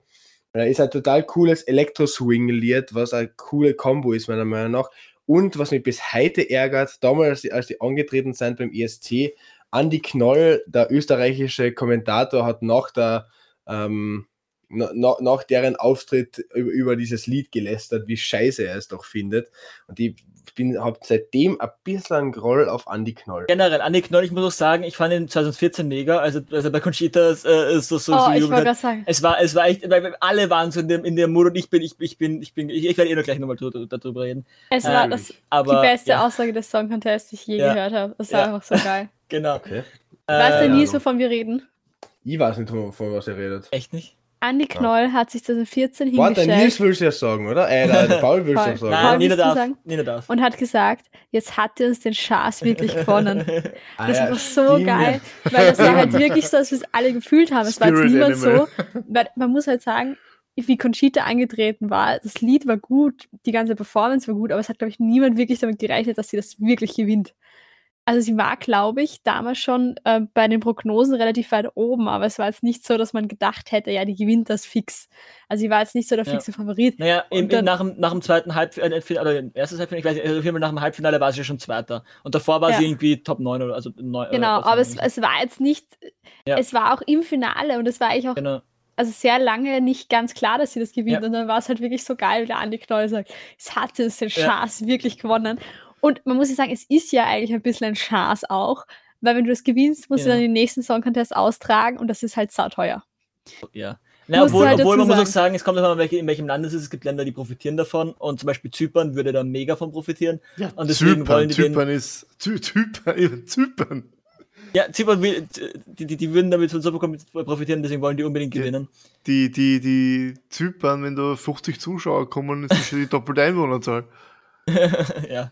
Äh, ist ein total cooles Elektro-Swing-Lied, was eine coole Combo ist, meiner Meinung nach. Und was mich bis heute ärgert, damals, als die, als die angetreten sind beim ESC, Andy Knoll, der österreichische Kommentator, hat nach der ähm, na, na, nach deren Auftritt über, über dieses Lied gelästert, wie scheiße er es doch findet. Und ich bin, habe seitdem ein bisschen Groll auf Andy Knoll. Generell, Andy Knoll, ich muss auch sagen, ich fand ihn 2014 mega, also, also bei Conchita äh, so, so, oh, so ich wollte sagen. Es war, es war echt, weil alle waren so in dem, in der Mut und ich bin, ich, ich bin, ich bin, ich, ich werde eh noch gleich nochmal darüber reden. Es war ähm, das, die Aber, beste ja, Aussage des Song Contests, die ich je Ja. gehört habe. Das war Ja. einfach so geil. genau. Okay. Weiß der Äh, nie wovon wir reden? Ich weiß nicht, von, von was er redet. Echt nicht? Andi Knoll hat sich 2014 Warte, der Nils hingestellt willst du ja sagen, oder? Äh, der, der Paul willst du Paul. sagen. Nein, Nina darf. sagen? Nina darf. und hat gesagt, jetzt hat er uns den Schaß wirklich gewonnen. Ah, Das ja, war so stimmt. geil, weil das war halt wirklich so, dass wir es alle gefühlt haben. Es war jetzt niemand so, weil man muss halt sagen, wie Conchita angetreten war, das Lied war gut, die ganze Performance war gut, aber es hat, glaube ich, niemand wirklich damit gerechnet, dass sie das wirklich gewinnt. Also sie war, glaube ich, damals schon äh, bei den Prognosen relativ weit oben, aber es war jetzt nicht so, dass man gedacht hätte, ja, die gewinnt das fix. Also sie war jetzt nicht so der Ja. fixe Favorit. Naja, im, dann- nach, dem, nach dem zweiten Halbfinale, oder erstes Halbfinale, ich weiß nicht, also auf jeden Fall nach dem Halbfinale war sie ja schon Zweiter. Und davor war Ja. sie irgendwie Top 9 oder also 9. Genau, oder aber es, es war jetzt nicht, Ja. es war auch im Finale und es war eigentlich auch Genau. also sehr lange nicht ganz klar, dass sie das gewinnt. Ja. Und dann war es halt wirklich so geil, wie der Andi Knoll sagt, es hatte es den Ja. Chance wirklich gewonnen. Und man muss ja sagen, es ist ja eigentlich ein bisschen ein Chance auch, weil wenn du das gewinnst, musst du Ja. dann den nächsten Song Contest austragen und das ist halt sauteuer. Ja. Na, du obwohl, halt obwohl man muss auch sagen, es kommt immer, welche, in welchem Land es ist. Es gibt Länder, die profitieren davon. Und zum Beispiel Zypern würde da mega von profitieren. Ja, Und deswegen wollen die den- Zypern ist. Zy Zypern, Zypern. Ja, Zypern will, die, die, die würden damit von so profitieren, deswegen wollen die unbedingt gewinnen. Die, die, die Zypern, wenn da 50 Zuschauer kommen, ist das schon die doppelte Einwohnerzahl. ja.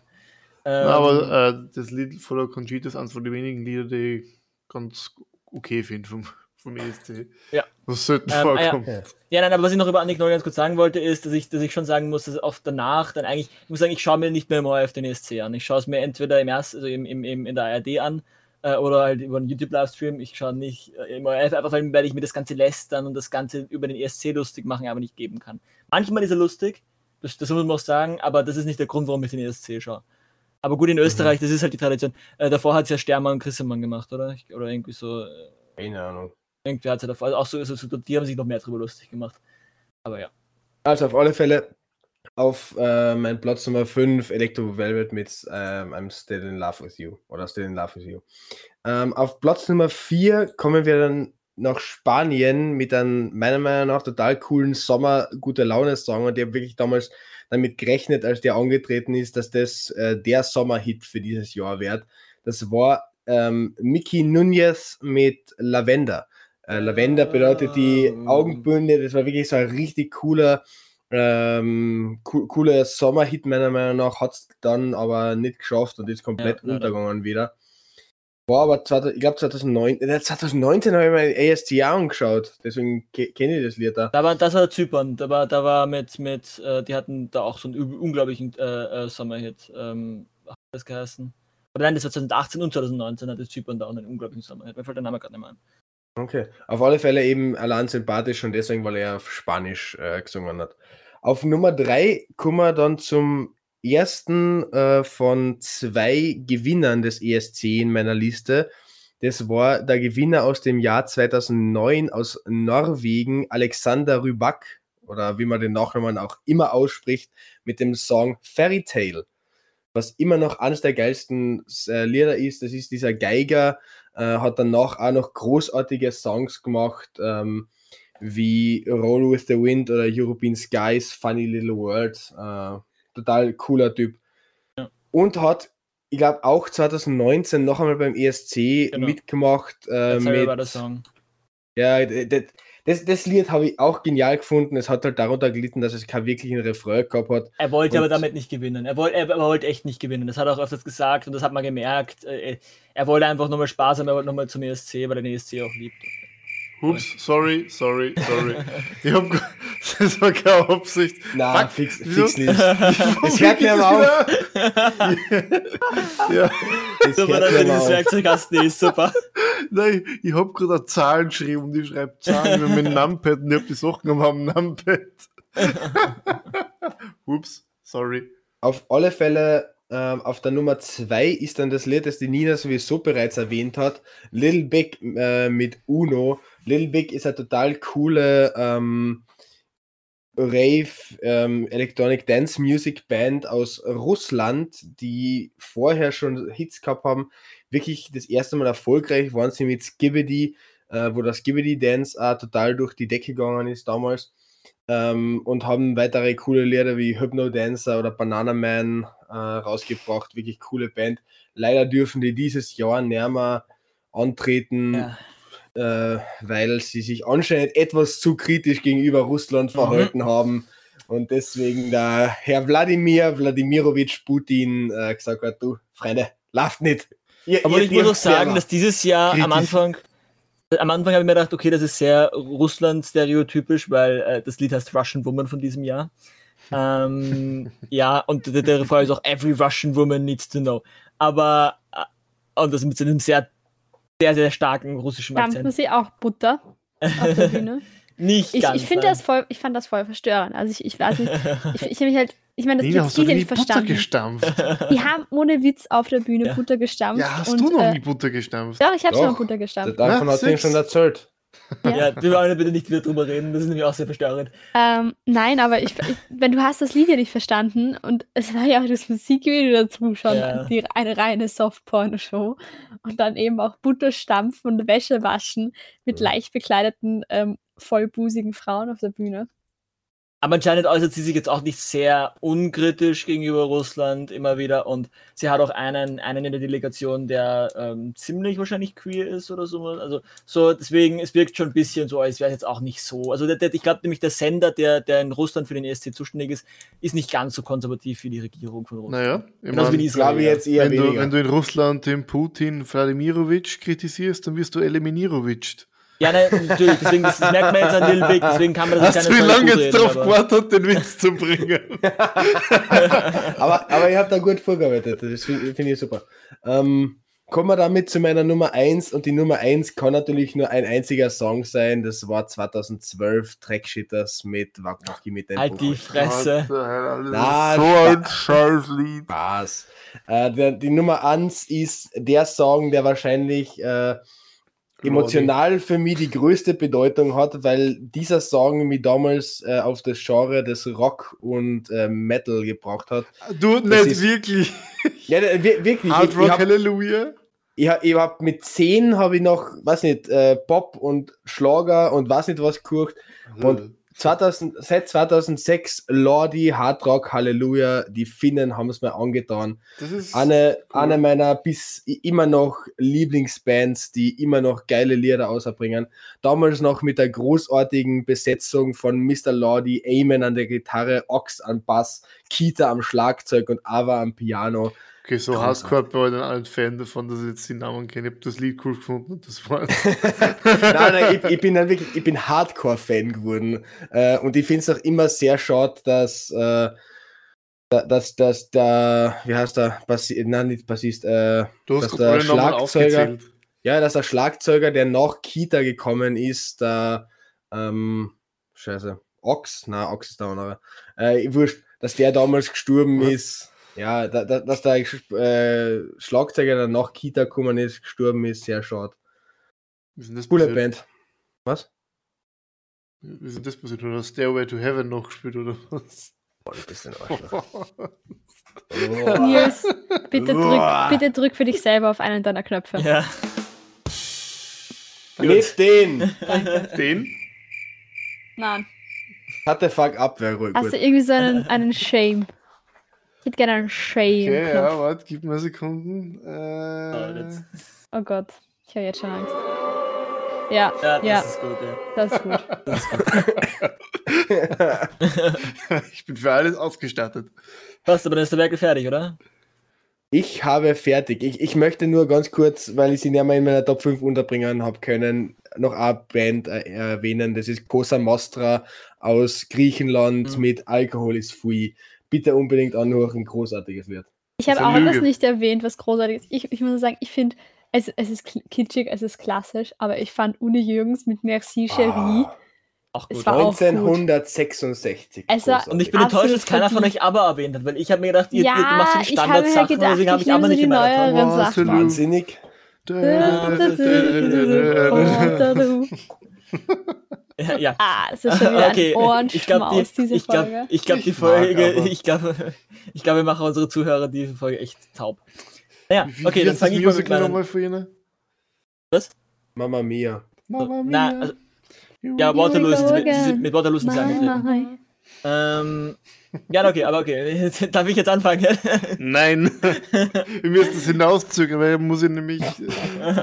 Na, Ähm, aber äh, das Lied von der Conchita ist eines von den wenigen Lieder, die ich ganz okay finde vom, vom ESC. Ja. Was selten Ähm, vorkommt. ja. Ja, nein, aber was ich noch über Annik Noll ganz kurz sagen wollte, ist, dass ich, dass ich schon sagen muss, dass auch danach dann eigentlich, ich muss sagen, ich schaue mir nicht mehr im ORF den ESC an. Ich schaue es mir entweder im ersten, also im, im, im, in der ARD an äh, oder halt über einen YouTube-Livestream. Ich schaue nicht äh, im ORF, einfach weil, weil ich mir das ganze lästern und das Ganze über den ESC lustig machen aber nicht geben kann. Manchmal ist er lustig, das, das muss man auch sagen, aber das ist nicht der Grund, warum ich den ESC schaue. Aber gut, in Österreich, das ist halt die Tradition. Äh, davor hat es ja Stermann und Chrissemann gemacht, oder? Ich, oder irgendwie so. Äh, Keine Ahnung. irgendwie hat es ja davor. Also auch so, so, so, die haben sich noch mehr drüber lustig gemacht. Aber ja. Also auf alle Fälle auf äh, mein Platz Nummer 5 Electro Velvet mit ähm, I'm Still in Love with You oder Still in Love with You. Ähm, auf Platz Nummer 4 kommen wir dann nach Spanien mit einem meiner Meinung nach total coolen Sommer gute Laune Song und habe wirklich damals damit gerechnet, als der angetreten ist, dass das äh, der Sommerhit für dieses Jahr wird. Das war ähm, Mickey Nunez mit Lavender. Äh, Lavender bedeutet die Ähm. Augenbünde. Das war wirklich so ein richtig cooler, ähm, co cooler Sommerhit meiner Meinung nach. Hat es dann aber nicht geschafft und ist komplett Ja, untergegangen wieder. War aber, 2000, ich glaube 2009, äh, 2019 habe ich mir AST angeschaut. Deswegen ke- kenne ich das Lied da. Da war, das war Zypern, da war, da war mit, mit äh, die hatten da auch so einen unglaublichen äh, äh, Sommerhit. Ähm, hat das geheißen? Oder nein, das war 2018 und 2019 hatte Zypern da auch einen unglaublichen Sommerhit. Mir fällt der Name gerade nicht mehr ein. Okay. Auf alle Fälle eben allein sympathisch und deswegen, weil er auf Spanisch äh, gesungen hat. Auf Nummer 3 kommen wir dann zum ersten äh, von zwei Gewinnern des ESC in meiner Liste. Das war der Gewinner aus dem Jahr 2009 aus Norwegen, Alexander Rybak, oder wie man den Nachnamen auch immer ausspricht, mit dem Song Fairy Tale. Was immer noch eines der geilsten äh, Lieder ist, das ist dieser Geiger, äh, hat danach auch noch großartige Songs gemacht, ähm, wie Roll with the Wind oder European Skies, Funny Little World. Äh, total cooler Typ. Ja. Und hat, ich glaube, auch 2019 noch einmal beim ESC Genau. mitgemacht. Äh, mit, Song. ja, das, das Lied habe ich auch genial gefunden. Es hat halt darunter gelitten, dass es keinen wirklichen Refrain gehabt hat. Er wollte aber damit nicht gewinnen. Er wollte, er, er wollte echt nicht gewinnen. Das hat er auch öfters gesagt und das hat man gemerkt. Äh, Er wollte einfach nochmal Spaß haben, er wollte nochmal zum ESC, weil er den ESC auch liebt. Ups, sorry, sorry, sorry. ich hab, das war keine Absicht. Na, Fuck, fix, fix nicht. Es hört mir aber auf. ja, Es Super, dass aber dieses auf. Werkzeug hast, nee, ist super. nein, ich hab gerade eine Zahl geschrieben und ich schreibe Zahlen mit meinem Numpad und ich hab die Sachen am am Numpad. Ups, sorry. Auf alle Fälle, ähm, auf der Nummer 2 ist dann das Lied, das die Nina sowieso bereits erwähnt hat, Little Big äh, mit Uno. Little Big ist eine total coole ähm, Rave ähm, Electronic Dance Music Band aus Russland, die vorher schon Hits gehabt haben. Wirklich das erste Mal erfolgreich waren sie mit Skibidi, äh, wo das Skibidi Dance auch total durch die Decke gegangen ist damals. Ähm, und haben weitere coole Lieder wie Hypno Dancer oder Banana Man äh, rausgebracht. Wirklich coole Band. Leider dürfen die dieses Jahr näher antreten. Ja. Äh, weil sie sich anscheinend etwas zu kritisch gegenüber Russland verhalten haben und deswegen der Herr Wladimir Wladimirovich Putin äh, gesagt hat, du Freunde, lauft nicht. Ihr, Aber ihr ich muss auch sagen, dass dieses Jahr am Kritisch. Anfang, am Anfang habe ich mir gedacht, okay, das ist sehr Russland-stereotypisch, weil äh, das Lied heißt Russian Woman von diesem Jahr. Ähm, ja, und der, der Refrain ist auch Every Russian Woman needs to know. Aber, äh, und das mit so einem sehr, sehr, sehr starken russischen Dampfen Akzent. sie auch Butter auf der Bühne? Nicht Ich, ganz. ich finde das voll, ich fand das voll verstörend. Also ich, ich weiß nicht, ich, ich habe mich halt, ich meine, das Lied hast du nie nicht Butter verstanden. gestampft? Die haben ohne Witz auf der Bühne Ja. Butter gestampft. Ja, hast und, du noch äh, nie Butter gestampft? Doch, ich habe schon Butter gestampft. davon hat sie schon erzählt. Ja, wir wollen bitte nicht wieder drüber reden, das ist nämlich auch sehr verstörend. Ähm, nein, aber ich, ich, wenn du hast das Lied ja nicht verstanden und es war ja auch das Musikvideo dazu schon Ja. die, eine reine Softporno-Show und dann eben auch Butter stampfen und Wäsche waschen mit leicht bekleideten, ähm, vollbusigen Frauen auf der Bühne. Aber anscheinend äußert sie sich jetzt auch nicht sehr unkritisch gegenüber Russland immer wieder und sie hat auch einen, einen in der Delegation, der ähm, ziemlich wahrscheinlich queer ist oder so. Also so, deswegen, es wirkt schon ein bisschen so, als wäre es jetzt auch nicht so. Also der, der, ich glaube nämlich, der Sender, der, der in Russland für den ESC zuständig ist, ist nicht ganz so konservativ wie die Regierung von Russland. Naja, ich Genauso wie in mein, Israel. Glaube jetzt eher wenn, du, wenn du in Russland den Putin Wladimirovich kritisierst, dann wirst du eliminirowitscht. Ja, nein, natürlich, deswegen, das, das merkt man jetzt an Lil Big, deswegen kann man das Hast jetzt du wie lange nicht jetzt drauf gewartet, den Witz zu bringen? aber, aber ihr habt da gut vorgearbeitet, das finde find ich super. Ähm, kommen wir damit zu meiner Nummer 1 und die Nummer 1 kann natürlich nur ein einziger Song sein, das war 2012 Trackshitters mit Wack mit den Halt die Fresse. Na, so ein Scheißlied. Spaß. Äh, der, die Nummer 1 ist der Song, der wahrscheinlich äh, emotional für mich die größte Bedeutung hat, weil dieser Song mich damals äh, auf das Genre des Rock und äh, Metal gebracht hat. Du, Das nicht ist- wirklich. Ja, wir- wirklich. Hard ich, Rock ich hab, Hallelujah. ich ich hab mit 10 habe ich noch, weiß nicht, äh, Pop und Schlager und weiß nicht was geguckt. Und 2000, seit 2006 Lordi, Hard Rock, Halleluja, die Finnen haben es mir angetan. das ist Eine, cool. eine meiner bis immer noch Lieblingsbands, die immer noch geile Lieder ausbringen. Damals noch mit der großartigen Besetzung von Mr. Lordi, Eamon an der Gitarre, Ox am Bass, Kita am Schlagzeug und Ava am Piano. Okay, so Großartig. Hardcore bei den allen Fan davon, dass ich jetzt die Namen kenne. Ich habe das Lied cool gefunden und das war. nein, nein, ich, ich bin dann wirklich, ich bin Hardcore-Fan geworden. Äh, und ich finde es auch immer sehr schade, dass, äh, da- dass, dass der, wie heißt der, Bassi nein, nicht Bassist, äh, Du Dass hast der alle Namen Schlagzeuger- ja, dass der Schlagzeuger, der nach Kita gekommen ist, der, ähm, scheiße, Ox, na, Ox ist der andere, äh, wurscht, dass der damals gestorben Was? ist. Ja, da, da, dass der äh, Schlagzeuger, der nach Kita gekommen ist, gestorben ist, sehr schade. Wie sind das Coole passiert? Band. Was? Wie sind das passiert? Oder Stairway to Heaven noch gespielt oder was? Boah, du bist ein Arschloch. Nils, bitte drück, bitte drück für dich selber auf einen deiner Knöpfe. Ja. Nicht den! Den? Nein. Hatte Fuck up, wäre ruhig. Hast Gut. du irgendwie so einen, einen Shame? Ich hätte gerne einen Shame. Okay, ja, warte, gib mir Sekunden. Äh, jetzt- Oh Gott, ich habe jetzt schon Angst. Ja, Ja, das ja, ist gut, ja. das ist gut. ich bin für alles ausgestattet. Passt, aber dann ist der Werkel fertig, oder? Ich habe fertig. Ich, ich möchte nur ganz kurz, weil ich sie nicht mehr in meiner Top 5 unterbringen habe können, noch eine Band äh, erwähnen. Das ist Cosa Mostra aus Griechenland Mhm. mit Alkohol ist Fui. Bitte unbedingt anhören, großartiges Lied. Ich habe Das ist auch Lüge. nicht erwähnt, was großartig ist. Ich, ich muss sagen, ich finde, es, es ist kitschig, es ist klassisch, aber ich fand Uni Jürgens mit Merci Cherie. Ah, Auch Es gut. war auch gut. 1966. Also- großartig. Und ich bin enttäuscht, dass keiner von euch aber erwähnt hat, weil ich habe mir gedacht, ihr, Ja, ihr machst so die ich habe mir Standardsachen, gedacht, deswegen habe ich aber nehme nicht so in meiner Oh, Sachen. Wahnsinnig. Ja, ja. Ah, das ist schon wieder Okay, ein ich glaube, Ohrenschmaus, die, diese ich glaub, Folge. ich glaub, die Folge, ich glaube, ich glaub, wir machen unsere Zuhörer diese Folge echt taub. Naja, okay, wie dann fange ich mal mit meinen... nochmal für ihn? Mama Mia. Mama Na, Mia. also, You ja, Waterloo ist, mit Waterloo sind sie angetreten. Ähm, ja, okay, aber okay. Darf ich jetzt anfangen? Nein. Wir müssen das hinauszögern, weil muss ich nämlich.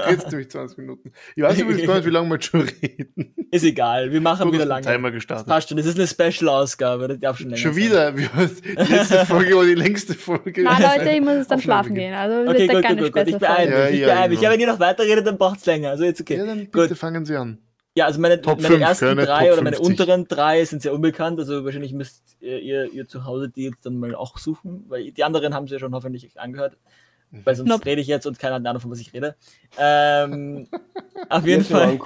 Jetzt nämlich 20 Minuten. Ich weiß übrigens gar nicht, wie lange wir jetzt schon reden. Ist egal, wir machen Guck, wieder lange. Timer Das gestartet. passt schon, das ist eine Special-Ausgabe, das darf schon länger Schon sein. wieder. Die letzte Folge war die längste Folge. Na Leute, ich muss jetzt dann schlafen gehen. Also Okay, gut, keine gut, gut, gut. Ich beeile Ja, mich, ich ja, beeile mich. genau. Ja, wenn ihr noch weiterredet, dann braucht es länger. Also jetzt okay. Ja, dann bitte Gut. fangen Sie an. Ja, also meine, Top meine fünf, ersten gell, nicht drei Top oder meine 50. unteren drei sind sehr unbekannt. Also wahrscheinlich müsst ihr, ihr, ihr zu Hause die jetzt dann mal auch suchen, weil die anderen haben sie ja schon hoffentlich angehört. Weil sonst Nope. rede ich jetzt und keiner hat eine Ahnung, von was ich rede. Ähm, auf jeden Fall.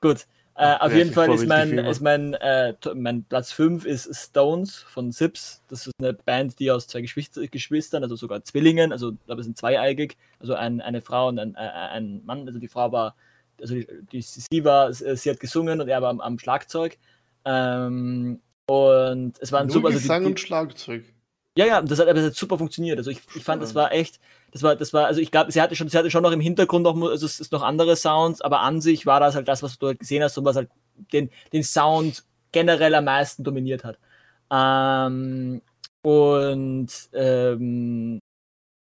Gut. Äh, auf Ja, jeden Fall ist mein, ist mein, äh, mein Platz 5 ist Stones von Sips. Das ist eine Band, die aus zwei Geschwister, Geschwistern, also sogar Zwillingen, also ich glaube, es sind zweieigig, also ein, eine Frau und ein, äh, ein Mann. Also die Frau war, also die, die, sie war, sie hat gesungen und er war am, am Schlagzeug. Ähm, und es waren Nur super. Also die- Gesang die, und Schlagzeug. ja, ja, das hat, aber das hat super funktioniert. Also ich, ich fand, das war echt, das war, das war, also ich glaube, sie hatte schon, sie hatte schon noch im Hintergrund noch, also es ist noch andere Sounds, aber an sich war das halt das, was du dort gesehen hast und was halt den, den Sound generell am meisten dominiert hat. Ähm, und ähm,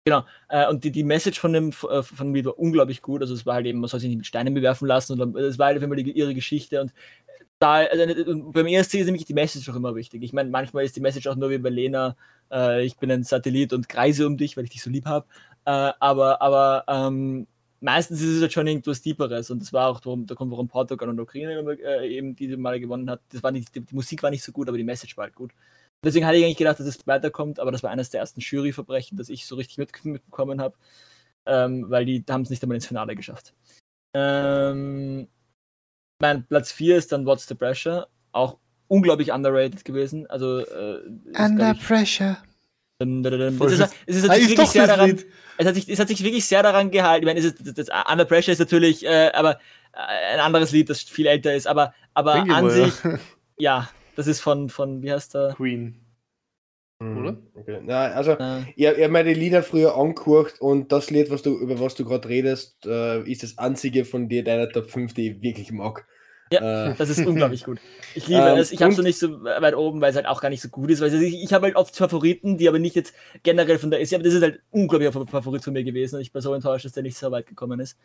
genau, äh, und die, die Message von dem äh, von Lied war unglaublich gut. Also es war halt eben, man soll sich nicht mit Steinen bewerfen lassen und es war halt auf jeden die, ihre Geschichte und da, also, beim ESC ist nämlich die Message auch immer wichtig. Ich meine, manchmal ist die Message auch nur wie bei Lena, äh, ich bin ein Satellit und kreise um dich, weil ich dich so lieb habe. Äh, aber aber ähm, meistens ist es halt schon irgendwas Deeperes und das war auch warum, der Grund, warum Portugal und Ukraine äh, eben diese Male gewonnen hat. Das war nicht, die, die Musik war nicht so gut, aber die Message war halt gut. Deswegen hatte ich eigentlich gedacht, dass es weiterkommt, aber das war eines der ersten Juryverbrechen, das ich so richtig mit, mitbekommen habe, ähm, weil die haben es nicht einmal ins Finale geschafft. Ähm, mein Platz 4 ist dann What's the Pressure, auch unglaublich underrated gewesen. Also, äh, ist, glaub ich, pressure. Es ist, es ist Ah, natürlich ist wirklich doch sehr das daran, Lied. es hat, sich, es hat sich wirklich sehr daran gehalten. Ich meine, es ist, das, das Under Pressure ist natürlich, äh, aber äh, ein anderes Lied, das viel älter ist, aber, aber Denke an mal, sich, ja. Ja, das ist von, von wie heißt der? Queen. Oder? Mhm. Okay. Na, also, Äh, ich, ich habe meine Lieder früher angehört und das Lied, was du, über was du gerade redest, äh, ist das einzige von dir, deiner Top 5, die ich wirklich mag. Ja, Äh, das ist unglaublich gut. Ich liebe Ähm, es. Ich habe so nicht so weit oben, weil es halt auch gar nicht so gut ist. Weil ich, ich habe halt oft Favoriten, die aber nicht jetzt generell von der ist. Aber das ist halt ein unglaublicher Fa- Favorit von mir gewesen und ich bin so enttäuscht, dass der nicht so weit gekommen ist.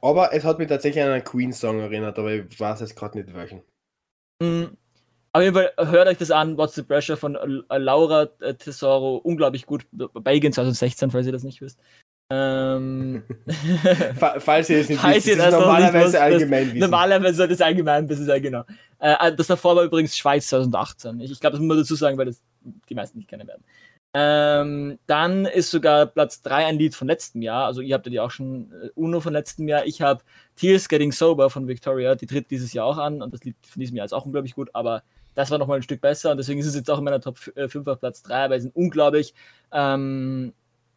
aber es hat mich tatsächlich an einen Queen-Song erinnert, aber ich weiß jetzt gerade nicht welchen. Mhm. Auf jeden Fall hört euch das an, What's the Pressure von äh, Laura äh, Tesoro. Unglaublich gut. Belgien 2016, falls ihr das nicht wisst. Ähm, Fa- Falls ihr es nicht Falls wisst, ihr das ist das nicht normalerweise wisst, allgemein wissen. Normalerweise sollte es allgemein wissen sein, genau. Äh, das davor war übrigens Schweiz 2018. Ich, ich glaube, das muss man dazu sagen, weil das die meisten nicht kennen werden. Ähm, dann ist sogar Platz 3 ein Lied von letztem Jahr. Also ihr habt ja die auch schon äh, Uno von letztem Jahr. Ich habe Tears Getting Sober von Victoria. Die tritt dieses Jahr auch an und das Lied von diesem Jahr ist auch unglaublich gut, aber das war nochmal ein Stück besser und deswegen ist es jetzt auch in meiner Top 5 auf Platz 3, weil es ein unglaublich ähm,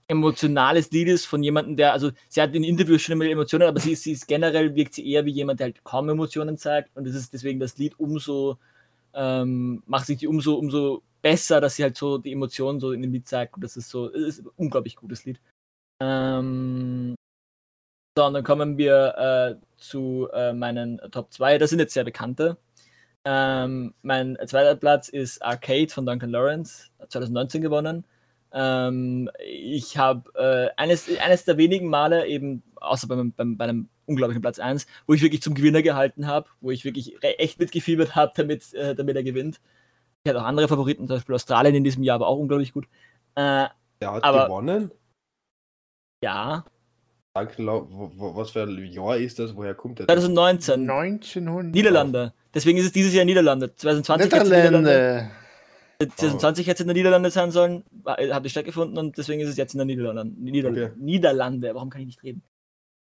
emotionales Lied ist von jemandem, der, also sie hat in Interviews schon immer Emotionen, aber sie ist, sie ist generell, wirkt sie eher wie jemand, der halt kaum Emotionen zeigt und es ist deswegen das Lied umso, ähm, macht sich die umso, umso besser, dass sie halt so die Emotionen so in dem Lied zeigt und das ist so, es ist ein unglaublich gutes Lied. Ähm, so, und dann kommen wir äh, zu äh, meinen Top 2, das sind jetzt sehr bekannte. Ähm, mein zweiter Platz ist Arcade von Duncan Lawrence, 2019 gewonnen. Ähm, ich habe äh, eines, eines der wenigen Male eben, außer beim, beim, bei einem unglaublichen Platz 1, wo ich wirklich zum Gewinner gehalten habe, wo ich wirklich echt mitgefiebert habe, damit, äh, damit er gewinnt. Ich hatte auch andere Favoriten, zum Beispiel Australien in diesem Jahr war auch unglaublich gut. Äh, Der hat aber- gewonnen. ja, Was für ein Jahr ist das? Woher kommt der? 2019, 1900. Niederlande. Deswegen ist es dieses Jahr Niederlande. 2020 hätte es in Niederlande, Niederlande. 2020 hätte es in der Niederlande sein sollen, war- hat nicht stattgefunden und deswegen ist es jetzt in der Niederlande. Nieder Okay. Niederlande, warum kann ich nicht reden?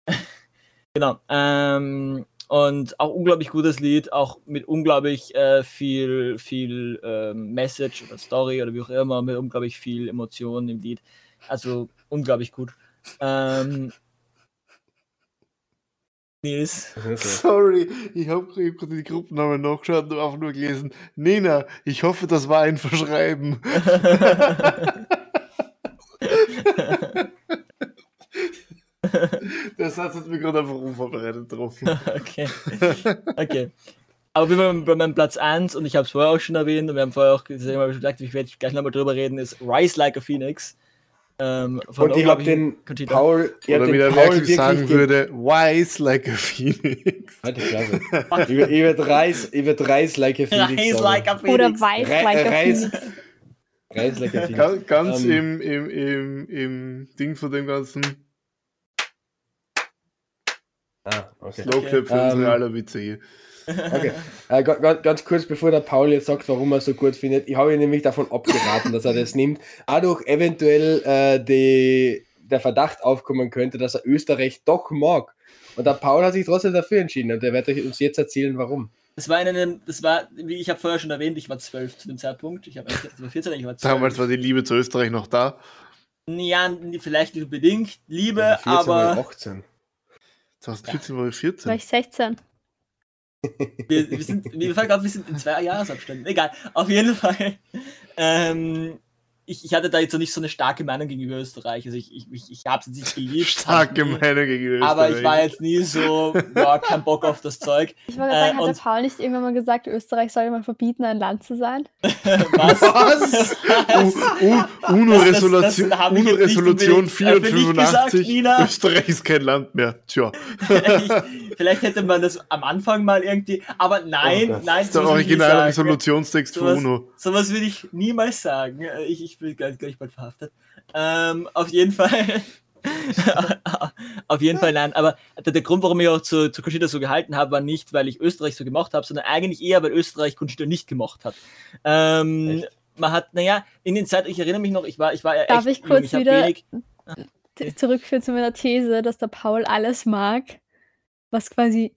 genau. Ähm, und auch unglaublich gutes Lied, auch mit unglaublich äh, viel, viel ähm, Message oder Story oder wie auch immer, mit unglaublich viel Emotion im Lied. Also unglaublich gut. Ähm, Nils. Sorry, ich habe gerade die Gruppennamen nachgeschaut und einfach nur gelesen. Nina, ich hoffe, das war ein Verschreiben. Der Satz hat mich gerade einfach unvorbereitet getroffen. okay. Okay. Aber wie bei meinem Platz 1, und ich habe es vorher auch schon erwähnt, und wir haben vorher auch gesagt, ich werde gleich nochmal drüber reden, ist Rise Like a Phoenix. Ähm, und ich habe den. Paul, ich oder wie der Paul wirklich sagen würde, wise like a phoenix. Halt ich würde rise, ich rise like a phoenix. Rise like a phoenix. Oder weiß Re like a phoenix. Rise like a phoenix. Ganz, ganz um, ähm. im, im, im, im Ding von dem ganzen Ah, okay. Slowclip für um, unsere ähm, aller Witze hier. Okay, äh, ganz, ganz kurz, bevor der Paul jetzt sagt, warum er so gut findet. Ich habe ihn nämlich davon abgeraten, dass er das nimmt. Auch eventuell äh, die, der Verdacht aufkommen könnte, dass er Österreich doch mag. Und der Paul hat sich trotzdem dafür entschieden und er wird euch uns jetzt erzählen, warum. Das war in einem, das war, wie ich habe vorher schon erwähnt, ich war zwölf zu dem Zeitpunkt. Ich habe 14, ich war 12. Damals war die Liebe zu Österreich noch da. Ja, vielleicht nicht unbedingt Liebe, 14 aber. 18. 2014 war ich 14. War ich 16. Wir, wir sind, mir fällt wir sind in zwei Jahresabständen. Egal, auf jeden Fall. Ähm, ich, ich hatte da jetzt noch nicht so eine starke Meinung gegenüber Österreich. Also ich, ich, ich, ich habe es jetzt nicht geliebt. Starke nie, Meinung gegenüber Österreich. Aber ich war jetzt nie so, ja, kein Bock auf das Zeug. Ich wollte sagen, äh, hat der Paul nicht irgendwann mal gesagt, Österreich soll mal verbieten, ein Land zu sein? Was? Was? UNO-Resolution UNO Resolution 485, Österreich ist kein Land mehr. Tja. vielleicht hätte man das am Anfang mal irgendwie, aber nein, oh, nein. Das ist der originale Resolutionstext so von UNO. Sowas würde ich niemals sagen. Ich, ich bin gleich, gleich bald verhaftet. Ähm, auf jeden Fall. auf jeden Fall nein. Aber der, der, Grund, warum ich auch zu, zu Conchita so gehalten habe, war nicht, weil ich Österreich so gemacht habe, sondern eigentlich eher, weil Österreich Conchita nicht gemacht hat. Ähm, man hat, naja, in den Zeiten, ich erinnere mich noch, ich war, ich war Darf ich kurz ich wieder wenig, zurückführen zu meiner These, dass der Paul alles mag, was quasi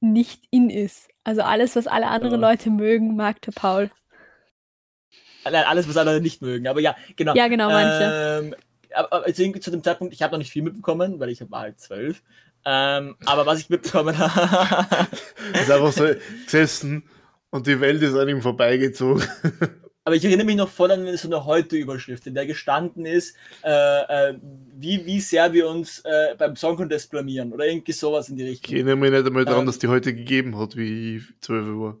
nicht in ist. Also alles, was alle anderen ja. Leute mögen, mag der Paul alles, was andere nicht mögen. Aber ja, genau. Ja, genau, manche. Ähm, aber also zu dem Zeitpunkt, ich habe noch nicht viel mitbekommen, weil ich war halt zwölf. Ähm, aber was ich mitbekommen habe. ist einfach so gesessen und die Welt ist an ihm vorbeigezogen. Aber ich erinnere mich noch voll an so eine Heute-Überschrift, in der gestanden ist, äh, äh, wie, wie sehr wir uns äh, beim Song Contest blamieren oder irgendwie sowas in die Richtung. Ich erinnere mich nicht einmal daran, ähm, dass die heute gegeben hat, wie ich zwölf war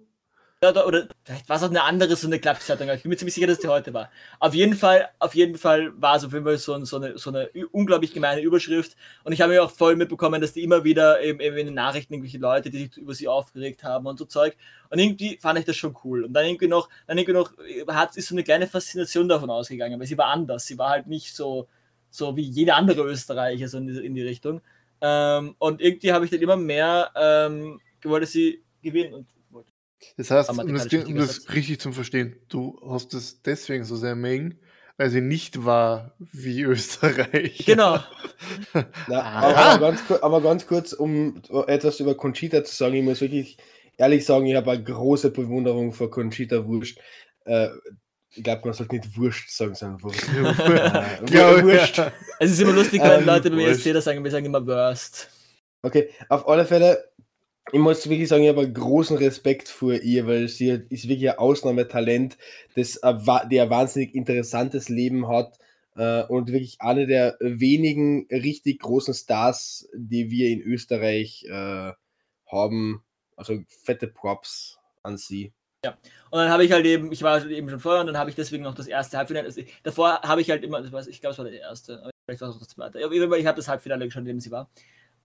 oder, oder vielleicht war es auch eine andere so eine Klappzeitung, ich bin mir ziemlich sicher, dass die heute war. Auf jeden Fall, auf jeden Fall war es auf jeden Fall so, so, eine, so eine unglaublich gemeine Überschrift. Und ich habe mir auch voll mitbekommen, dass die immer wieder eben, eben in den Nachrichten irgendwelche Leute, die sich über sie aufgeregt haben und so Zeug. Und irgendwie fand ich das schon cool. Und dann irgendwie noch, dann irgendwie noch hat, ist so eine kleine Faszination davon ausgegangen, weil sie war anders. Sie war halt nicht so, so wie jede andere Österreicher, so in die, in die Richtung. Ähm, und irgendwie habe ich dann immer mehr ähm, gewollt, dass sie gewinnen. Und das heißt, um das, um das richtig zu verstehen, du hast es deswegen so sehr mengen, weil sie nicht war wie Österreich. Genau. Na, aber, ganz, aber, ganz, kurz, um etwas über Conchita zu sagen, ich muss wirklich ehrlich sagen, ich habe eine große Bewunderung für Conchita Wurst. Äh, ich glaube, man sollte nicht Wurst sagen, sondern Wurst. äh, Wurst. Ja. Es ist immer lustig, wenn ähm, Leute beim ESC das sagen, wir sagen immer Wurst. Okay, auf alle Fälle, ich muss wirklich sagen, ich habe einen großen Respekt vor ihr, weil sie ist wirklich ein Ausnahmetalent, das der ein wahnsinnig interessantes Leben hat äh, und wirklich eine der wenigen richtig großen Stars, die wir in Österreich äh, haben. Also fette Props an sie. Ja, und dann habe ich halt eben, ich war eben schon vorher und dann habe ich deswegen noch das erste Halbfinale. Also davor habe ich halt immer, ich glaube, es war der erste, vielleicht war es auch das zweite. Ich habe das Halbfinale geschaut, in dem sie war.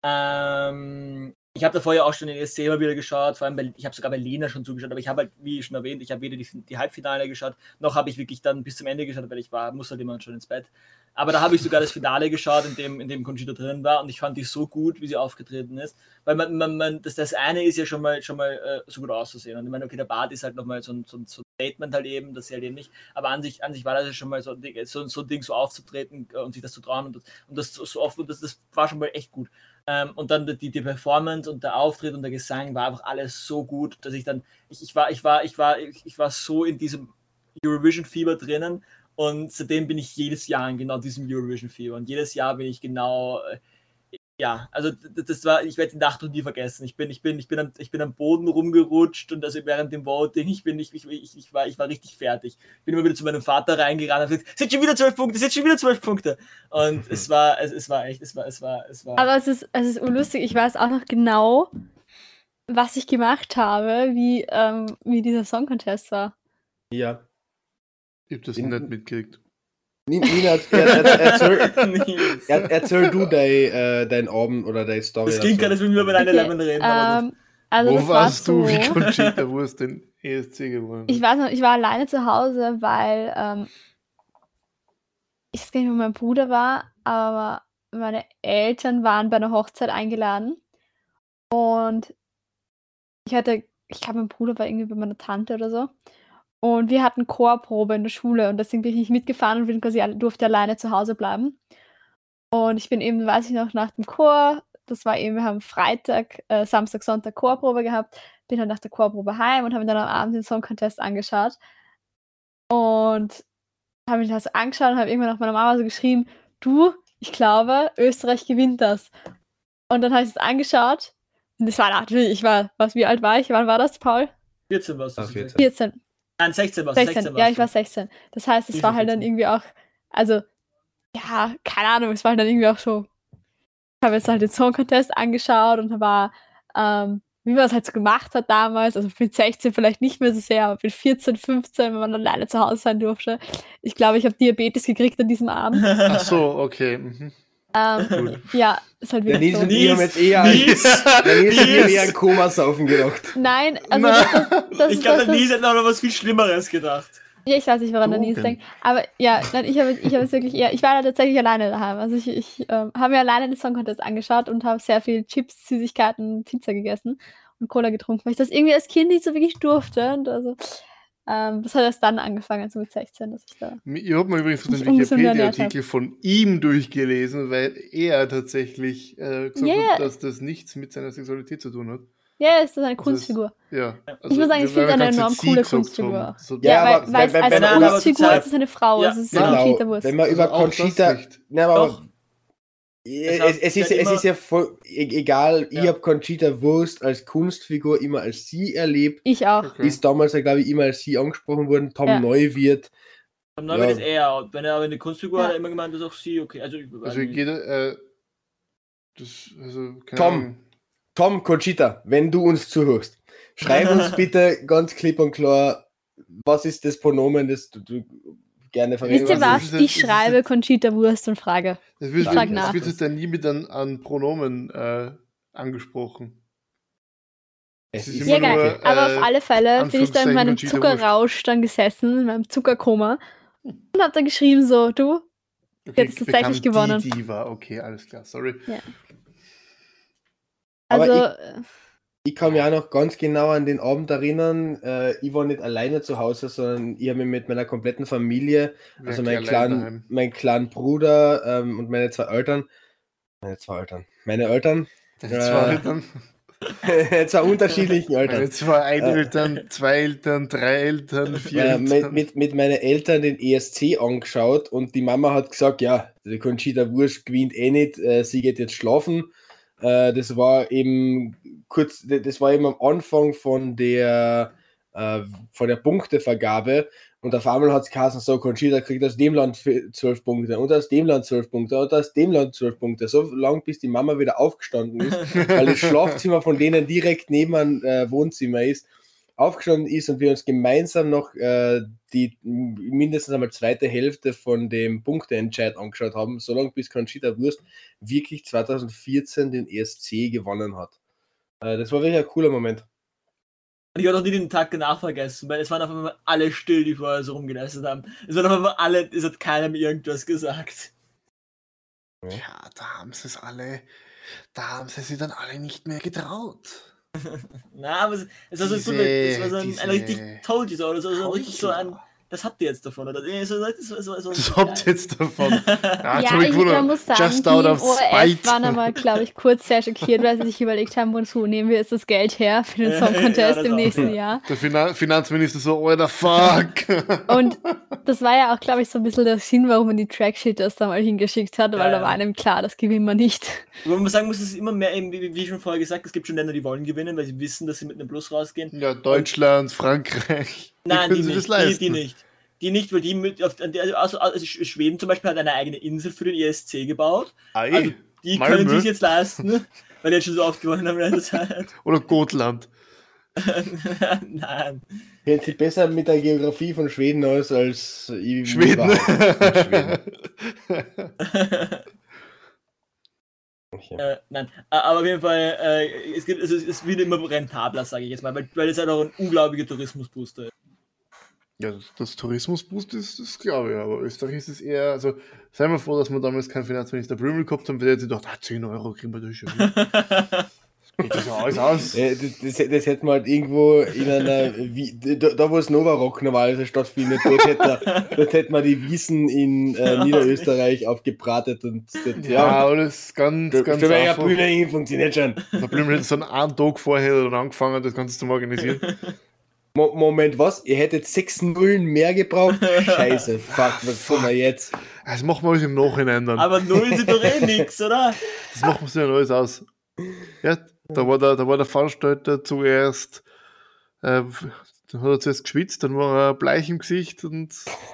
Ähm, ich habe davor ja auch schon den ESC immer wieder geschaut, vor allem bei, ich habe sogar bei Lena schon zugeschaut, aber ich habe halt, wie schon erwähnt, ich habe weder die, die, Halbfinale geschaut, noch habe ich wirklich dann bis zum Ende geschaut, weil ich war, muss halt immer schon ins Bett. Aber da habe ich sogar das Finale geschaut, in dem, in dem Conchita drin war und ich fand die so gut, wie sie aufgetreten ist. Weil man, man, man das, das eine ist ja schon mal, schon mal äh, so gut auszusehen. Und ich meine, okay, der Bart ist halt nochmal so so, so Statement halt eben, das ist halt eben nicht. Aber an sich, an sich war das ja schon mal so, so, so ein Ding so aufzutreten äh, und sich das zu trauen und das, und das so oft, und das, das war schon mal echt gut. Ähm, und dann die, die Performance und der Auftritt und der Gesang war einfach alles so gut, dass ich dann, ich, ich war, ich war, ich war, ich, ich war so in diesem Eurovision-Fieber drinnen und seitdem bin ich jedes Jahr in genau diesem Eurovision-Fieber und jedes Jahr bin ich genau, äh, ja, also das war, ich werde die Nacht noch nie vergessen. Ich bin, ich bin, ich bin, am, ich bin am Boden rumgerutscht und also während dem Voting, ich bin, ich, ich, ich, war, ich war richtig fertig. Ich bin immer wieder zu meinem Vater reingerannt und gesagt, sind schon wieder zwölf Punkte, sind schon wieder zwölf Punkte. Und es war, es, es war echt, es war, es war, es war. Aber es ist, es ist unlustig. Ich weiß auch noch genau, was ich gemacht habe, wie, ähm, wie dieser Song Contest war. Ja. Ich hab das In- nicht mitgekriegt. Ni- Nina, er, er, erzähl, Nils. er, erzähl du dein, äh, dein Abend oder deine Story. Das klingt dazu. gerade, als würden wir über deine Okay, Lemon reden. Ähm, also Wo warst so, du, wie Conchita Wurst den ESC gewonnen Ich weiß noch, ich war alleine zu Hause, weil ähm, ich weiß gar nicht, wo mein Bruder war, aber meine Eltern waren bei einer Hochzeit eingeladen. Und ich hatte, ich glaube, mein Bruder war irgendwie bei meiner Tante oder so. Und wir hatten Chorprobe in der Schule und deswegen bin ich nicht mitgefahren und bin quasi, alle- durfte alleine zu Hause bleiben. Und ich bin eben, weiß ich noch, nach dem Chor, das war eben, wir haben Freitag, äh, Samstag, Sonntag Chorprobe gehabt, bin dann nach der Chorprobe heim und habe mir dann am Abend den Song Contest angeschaut. Und habe mich das angeschaut und habe irgendwann nach meiner Mama so geschrieben, du, ich glaube, Österreich gewinnt das. Und dann habe ich es angeschaut. Und das war natürlich, ich war, was, wie alt war ich? Wann war das, Paul? 14 warst du. Ah, so 14. 14. Nein, 16 warst du. 16. 16 Ja, ich war warst du. 16. Das heißt, es war war halt dann 14. irgendwie auch, also, ja, keine Ahnung, es war halt dann irgendwie auch so. Ich habe jetzt halt den Song Contest angeschaut und da war, ähm, wie man es halt so gemacht hat damals, also mit 16 vielleicht nicht mehr so sehr, aber mit 14, 15, wenn man alleine zu Hause sein durfte. Ich glaube, ich habe Diabetes gekriegt an diesem Abend. Ach so, okay. Mhm. Ähm, ja, ist halt Der wirklich Nils so. und ich haben jetzt eher, Nils, der Nils und ich haben Nils. eher an Komasaufen gedacht. Nein, also Na. das, das, das, Ich glaube, der Nils hat noch was viel Schlimmeres gedacht. Ja, ich weiß nicht, woran der Nils Drogen. denkt. Aber ja, nein, ich habe ich hab es wirklich eher. Ich war da tatsächlich alleine daheim. Also ich, ich ähm, habe mir alleine den Song Contest angeschaut und habe sehr viel Chips, Süßigkeiten, Pizza gegessen und Cola getrunken, weil ich das irgendwie als Kind nicht so wirklich durfte. Und also, ähm, das hat erst dann angefangen, so mit 16, dass ich da. Ich habe mal übrigens den Wikipedia-Artikel von ihm durchgelesen, weil er tatsächlich äh, gesagt Yeah. hat, dass das nichts mit seiner Sexualität zu tun hat. Ja, es ist eine Also Kunstfigur. Ja. Ich muss sagen, ich finde es eine enorm coole Kunstfigur. So, Ja, Ja, aber weil, weil wenn- als wenn- Kunstfigur ist es eine Frau. Ja, es ist genau. Conchita Wurst. Wenn man Also über das Conchita. nicht. Nein, aber Doch. Es, es, es, ist, ja es ist ja voll e- egal. Ich Ja. habe Conchita Wurst als Kunstfigur immer als sie erlebt. Ich auch. Okay. Ist damals, ja, glaube ich, immer als sie angesprochen worden. Tom Ja. Neuwirth. Ja. Neuen ist er. Und wenn er aber eine Kunstfigur Ja. hat, hat er immer gemeint, das ist auch sie. Okay, also, ich- Also jeder, äh, das, also, keine Tom. Ahnung. Tom Conchita, wenn du uns zuhörst, schreib uns bitte ganz klipp und klar, was ist das Pronomen, das du, du gerne verwendest. Wisst ihr was was? ist Ich das- ist das- schreibe Conchita Wurst und frage. Das wird, Ich frag das nach. wird jetzt dann nie mit an, an Pronomen äh, angesprochen. Es ist Ja, immer geil. nur, Aber äh, auf alle Fälle bin ich da in meinem Conchita Zuckerrausch dann gesessen, in meinem Zuckerkoma und hab dann geschrieben so, du, Okay, Jetzt tatsächlich gewonnen. Die Diva, okay, alles klar, sorry. Aber also ich- Ich kann mich auch noch ganz genau an den Abend erinnern. Äh, ich war nicht alleine zu Hause, sondern ich habe mich mit meiner kompletten Familie, also geht mein allein kleinen, mein kleinen Bruder ähm, und meine zwei Eltern, meine zwei Eltern, meine Eltern, äh, zwei Eltern. zwei unterschiedlichen Meine Eltern. zwei Eineltern, zwei Eltern, drei Eltern, vier Äh, Eltern. mit, mit, mit meinen Eltern den ESC angeschaut und die Mama hat gesagt, ja, die Conchita Wurst gewinnt eh nicht, äh, sie geht jetzt schlafen. Äh, das war eben kurz, das war eben am Anfang von der, äh, von der Punktevergabe und auf einmal hat es geheißen, so, Conchita kriegt aus dem Land 12 Punkte und aus dem Land 12 Punkte und aus dem Land 12 Punkte. So lange, bis die Mama wieder aufgestanden ist, weil das Schlafzimmer von denen direkt neben dem äh, Wohnzimmer ist, aufgestanden ist und wir uns gemeinsam noch äh, die mindestens einmal zweite Hälfte von dem Punkteentscheid angeschaut haben, solange bis Conchita Wurst wirklich 2014 den ESC gewonnen hat. Äh, das war wirklich ein cooler Moment. Und ich habe noch nie den Tag danach vergessen, weil es waren auf einmal alle still, die vorher so rumgelästert haben. Es waren auf einmal alle, es hat keinem irgendwas gesagt. Ja, da haben sie es alle, da haben sie sich dann alle nicht mehr getraut. Na, aber es, es war so, Diese- es war so ein, ein richtig diese toll, dieser, oder so, so richtig so ein. Das habt ihr jetzt davon, oder? So, das, so, so, so, Das habt ihr jetzt davon. Ja, ja, ich ich, muss sagen, Just die out of ORF spite. waren aber, glaube ich, kurz sehr schockiert, weil sie sich überlegt haben, wozu nehmen wir jetzt das Geld her für den Song Contest ja, das im nächsten ja. Jahr. Der Finan Finanzminister so, Alter, fuck. Und das war ja auch, glaube ich, so ein bisschen der Sinn, warum man die Tracksheet erst einmal hingeschickt hat, weil Ja, da war einem klar, das gewinnen wir nicht. Wobei man sagen muss, es ist immer mehr, eben, wie, wie schon vorher gesagt, es gibt schon Länder, die wollen gewinnen, weil sie wissen, dass sie mit einem Plus rausgehen. Ja, Deutschland, Frankreich. Nein, die sie nicht, die, die nicht. Die nicht, weil die mit, auf, also, also Sch- Schweden zum Beispiel hat eine eigene Insel für den ESC gebaut. Ei, Also die Malmö. können sich jetzt leisten. weil die jetzt schon so oft gewonnen haben in der Zeit. Oder Gotland. Nein. Kennt sich besser mit der Geografie von Schweden aus als ich Schweden. Schweden. Äh, nein, aber auf jeden Fall, äh, es, gibt, also es wird immer rentabler, sage ich jetzt mal, weil, weil es halt auch ein unglaublicher Tourismusbooster ist. Ja, das, das Tourismusboost ist, das glaube ich, aber Österreich ist es eher, also seien wir froh, dass wir damals keinen Finanzminister Blümel gehabt haben, weil der sich gedacht, ah, 10 Euro kriegen wir das hin. Geht das ja alles aus. Das, das, das hätte man halt irgendwo in einer, da, da wo es Nova Rock normalerweise stattfindet, dort hätte, dort hätte man die Wiesen in äh, Niederösterreich aufgebratet und dort, Ja, ja, das ist ganz, da, ganz ja einfach. Bühne hin, funktioniert schon. Der Blümel hat so einen Tag vorher dann angefangen, das Ganze zu organisieren. Mo Moment, was? Ihr hättet sechs Nullen mehr gebraucht? Scheiße, fuck, was tun wir jetzt? Das machen wir alles im Nachhinein dann. aber null sind doch eh nix, oder? Das machen wir sich dann alles aus. Ja, da war der, da war der Veranstalter zuerst, äh, dann hat er zuerst geschwitzt, dann war er bleich im Gesicht und.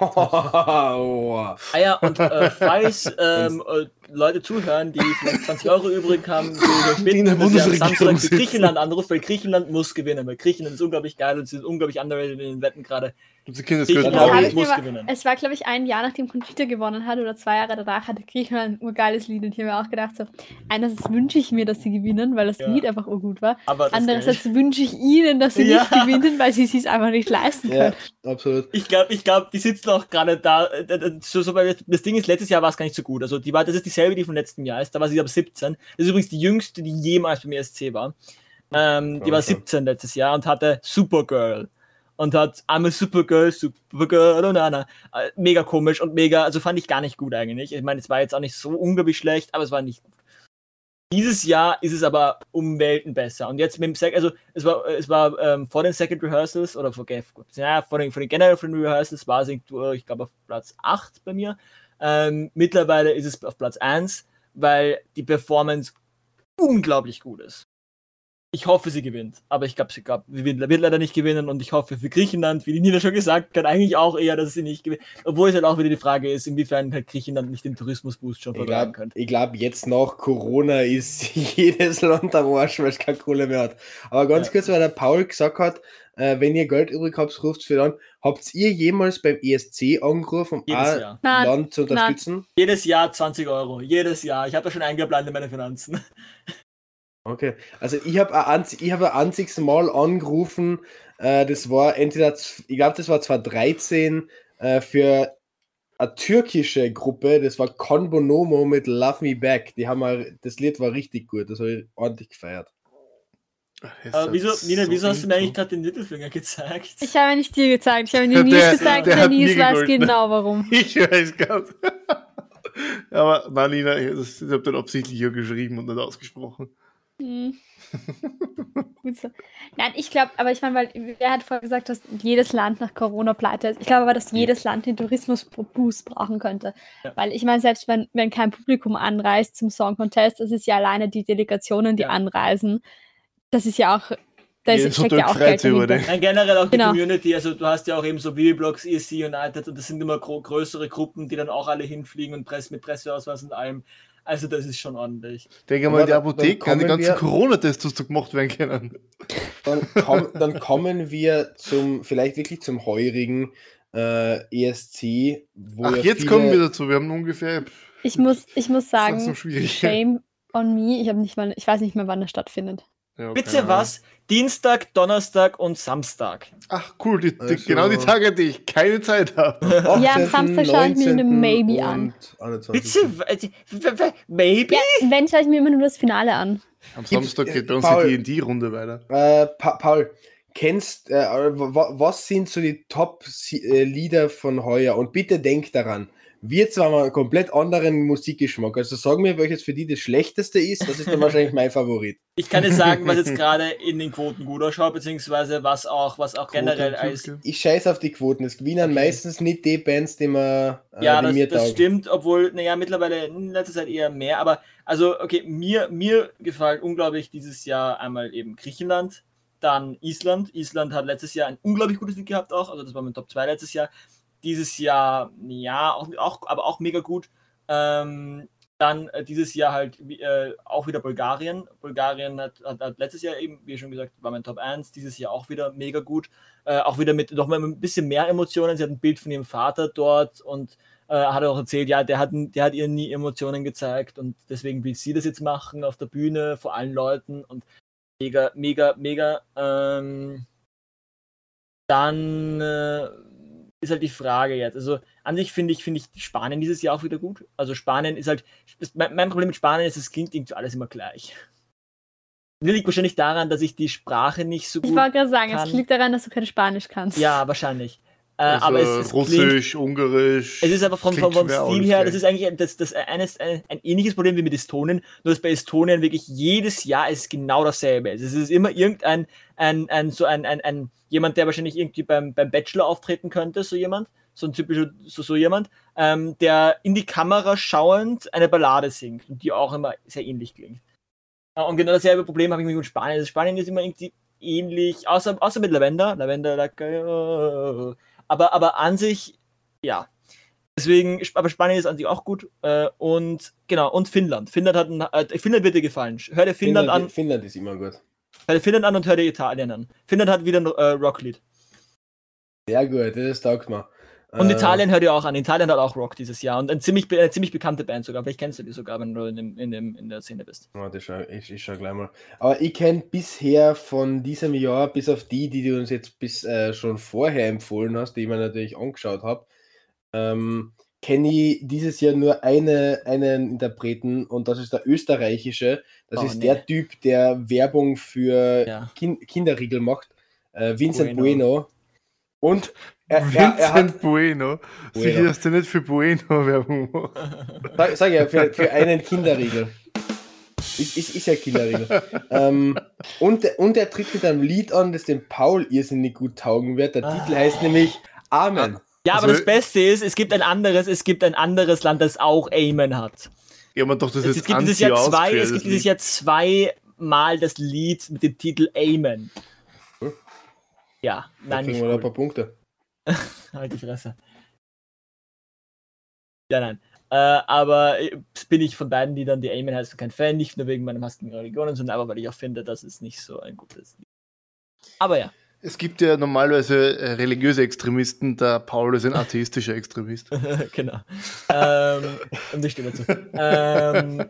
Ah ja, und äh, falls ähm, äh, Leute zuhören, die vielleicht 20 Euro übrig haben, die Die bitten, dass ihr am Samstag für. Griechenland anruft, weil Griechenland muss gewinnen, weil Griechenland ist unglaublich geil und sie sind unglaublich underrated in den Wetten gerade. glaub, mir muss gewinnen. es war, glaube ich, ein Jahr nachdem Conchita gewonnen hat oder zwei Jahre danach hatte Griechenland ein urgeiles Lied und ich habe mir auch gedacht, so, einerseits wünsche ich mir, dass sie gewinnen, weil das Ja. Lied einfach urgut war. Andererseits wünsche ich ihnen, dass sie Ja. nicht gewinnen, weil sie es sich einfach nicht leisten Ja, können. absolut. Ich glaube, ich glaube, die sitzen auch gerade da. äh, äh, So, so, weil das Ding ist, letztes Jahr war es gar nicht so gut. Also die war, das ist dieselbe, die vom letzten Jahr ist. Da war sie aber 17. Das ist übrigens die jüngste, die jemals beim ESC war. Ähm, die war schon. 17 letztes Jahr und hatte Supergirl. Und hat I'm a Supergirl, Supergirl und Anna. Äh, Mega komisch und mega, also fand ich gar nicht gut eigentlich. Ich meine, es war jetzt auch nicht so unglaublich schlecht, aber es war nicht gut. Dieses Jahr ist es aber um Welten besser. Und jetzt mit dem Sec, also es war, es war ähm, vor den Second Rehearsals oder vor, gut, ja, vor den, vor den generell von den Rehearsals war irgendwo, ich glaube, auf Platz 8 bei mir. Ähm, mittlerweile ist es auf Platz 1, weil die Performance unglaublich gut ist. Ich hoffe, sie gewinnt, aber ich glaube, sie, glaub, wird, leider nicht gewinnen und ich hoffe für Griechenland, wie die Nina schon gesagt hat, eigentlich auch eher, dass sie nicht gewinnt. Obwohl es halt auch wieder die Frage ist, inwiefern halt Griechenland nicht den Tourismusboost schon Ich glaube, könnte. glaub, jetzt nach Corona ist jedes Land am Arsch, weil es keine Kohle mehr hat. Aber ganz Ja. kurz, weil der Paul gesagt hat, äh, wenn ihr Geld übrig habt, ruft für dann. Habt ihr jemals beim ESC angerufen, um ein Jahr. Nein, Land zu unterstützen? Jedes Jahr 20 Euro. Jedes Jahr. Ich habe da schon eingeplant in meine Finanzen. Okay, also ich habe ein, ich hab ein einziges Mal angerufen, äh, das war entweder, ich glaube, das war 2013 äh, für eine türkische Gruppe, das war Con Bonomo mit Love Me Back. Die haben mal, das Lied war richtig gut, das habe ich ordentlich gefeiert. Äh, wieso, Nina, so wieso hast du mir eigentlich gerade den Mittelfinger gezeigt? Ich habe nicht dir gezeigt, ich habe Der- dir der- gezeigt, der der Nils nie weiß genau warum. Ich weiß ganz. Aber nein, Nina, ich, ich habe dann absichtlich hier geschrieben und nicht ausgesprochen. Hm. Gut so. Nein, ich glaube, aber ich meine, weil wer hat vorher gesagt, dass jedes Land nach Corona pleite ist. Ich glaube aber, dass jedes Land den Tourismusboost brauchen könnte. Ja. Weil ich meine, selbst wenn, wenn kein Publikum anreist zum Song Contest, das ist ja alleine die Delegationen, die Ja. anreisen. Das ist ja auch, da Ja, ist, so steckt ja auch Geld den- Nein, generell auch die Genau. Community, also du hast ja auch eben so Videoblogs, ESC United und das sind immer gro größere Gruppen, die dann auch alle hinfliegen und Press mit Presseausweis und allem. Also das ist schon ordentlich. Denke mal, dann- Apotheke kann die ganzen Corona-Tests die gemacht werden können. Dann, komm, dann kommen wir zum, vielleicht wirklich zum heurigen äh, ESC, wo Ach, ja jetzt viele, kommen wir dazu. Wir haben ungefähr. Ich muss, ich muss sagen, so shame on me. Ich, nicht mal, ich weiß nicht mehr, wann das stattfindet. Ja, Bitte was? Dienstag, Donnerstag und Samstag. Ach, cool. Die, die, Also- Genau die Tage, an die ich keine Zeit habe. 18., Ja, am Samstag schaue ich mir eine 19. Maybe an. und 21. Bitte? Maybe? Ja, wenn schaue ich mir immer nur das Finale an. Am Samstag geht bei uns Paul. die D&D-Runde weiter. Äh, pa Paul, kennst, äh, wa- was sind so die Top-Lieder von heuer? Und bitte denk daran, wir zwar mal einen komplett anderen Musikgeschmack. Also sag mir, welches für die das schlechteste ist. Das ist dann wahrscheinlich mein Favorit. Ich kann nicht sagen, was jetzt gerade in den Quoten gut ausschaut, beziehungsweise was auch, was auch generell als. Ich scheiß auf die Quoten. Es gewinnen Okay. meistens nicht die Bands, die, man, äh, Ja, die das, mir das taugen. stimmt, obwohl, naja, mittlerweile in letzter Zeit eher mehr, aber also, okay, mir, mir gefällt unglaublich dieses Jahr einmal eben Griechenland, dann Island. Island hat letztes Jahr ein unglaublich gutes Lied gehabt auch, also das war mein Top 2 letztes Jahr. Dieses Jahr, ja, auch, auch aber auch mega gut. Ähm, Dann äh, dieses Jahr halt äh, auch wieder Bulgarien. Bulgarien hat, hat, hat, letztes Jahr eben, wie schon gesagt, war mein Top 1. Dieses Jahr auch wieder mega gut. Äh, auch wieder mit noch mal ein bisschen mehr Emotionen. Sie hat ein Bild von ihrem Vater dort und äh, hat auch erzählt, ja, der hat, der hat ihr nie Emotionen gezeigt und deswegen will sie das jetzt machen auf der Bühne vor allen Leuten und mega, mega, mega. Ähm, dann äh, ist halt die Frage jetzt. Also an sich finde ich, finde ich Spanien dieses Jahr auch wieder gut. Also Spanien ist halt, mein, mein Problem mit Spanien ist, es klingt irgendwie alles immer gleich. Das liegt wahrscheinlich daran, dass ich die Sprache nicht so gut. Ich wollte gerade sagen, kann. es liegt daran, dass du kein Spanisch kannst. Ja, wahrscheinlich. Äh, also aber es, es Russisch, klingt, Ungarisch. Es ist einfach vom, vom, vom Stil her, das ist eigentlich das, das eines, ein, ein, ähnliches Problem wie mit Estonien, nur dass bei Estonien wirklich jedes Jahr ist genau dasselbe. Es ist immer irgendein, ein, ein, so ein, ein, ein, jemand, der wahrscheinlich irgendwie beim, beim Bachelor auftreten könnte, so jemand, so ein typischer, so, so jemand, ähm, der in die Kamera schauend eine Ballade singt und die auch immer sehr ähnlich klingt. Und genau dasselbe Problem habe ich mit Spanien. Also Spanien ist immer irgendwie ähnlich, außer, außer mit Lavender. Lavender, like, aber, aber an sich, ja. Deswegen, aber Spanien ist an sich auch gut. Äh, und genau, und Finnland. Finnland hat ein, äh, Finnland wird dir gefallen. Hör dir Finnland, Finnland an. Finnland ist immer gut. Hör dir Finnland an und hör dir Italien an. Finnland hat wieder ein äh, Rocklied. Sehr gut, das taugt mir. Und äh, Italien hört ihr auch an. Italien hat auch Rock dieses Jahr und eine ziemlich, eine ziemlich bekannte Band sogar. Vielleicht kennst du die sogar, wenn du in, dem, in, dem, in der Szene bist. Das schau, ich, ich schau gleich mal. Aber ich kenne bisher von diesem Jahr, bis auf die, die du uns jetzt bis äh, schon vorher empfohlen hast, die ich mir natürlich angeschaut habe, ähm, kenne ich dieses Jahr nur eine, einen Interpreten und das ist der österreichische. Das oh, ist nee. der Typ, der Werbung für ja. kind Kinderriegel macht. Äh, Vincent Bueno. bueno. Und er, Vincent er, er hat, Bueno. bueno. Sicher, dass du nicht für Bueno Werbung machst. Sag, sag ja, für, für einen Kinderriegel. Ist, ist, ist ja Kinderriegel. ähm, und, und er tritt mit einem Lied an, das dem Paul irrsinnig gut taugen wird. Der ah. Titel heißt nämlich Amen. Ja, aber also, das Beste ist, es gibt ein anderes, es gibt ein anderes Land, das auch Amen hat. Ja, man doch das es, jetzt es gibt dieses Jahr zwei, Es gibt dieses Jahr zweimal das Lied mit dem Titel Amen. Hm? Ja, nein. Da kriegen wir cool. ein paar Punkte. halt die Fresse. Ja, nein. Äh, aber äh, bin ich von beiden, die dann die Amen heißen, kein Fan. Nicht nur wegen meinem Hass gegen Religionen, sondern aber weil ich auch finde, dass es nicht so ein gutes Lied Aber ja. Es gibt ja normalerweise äh, religiöse Extremisten, der Paul ist ein atheistischer Extremist. genau. ähm, und ich stimme dazu. ähm,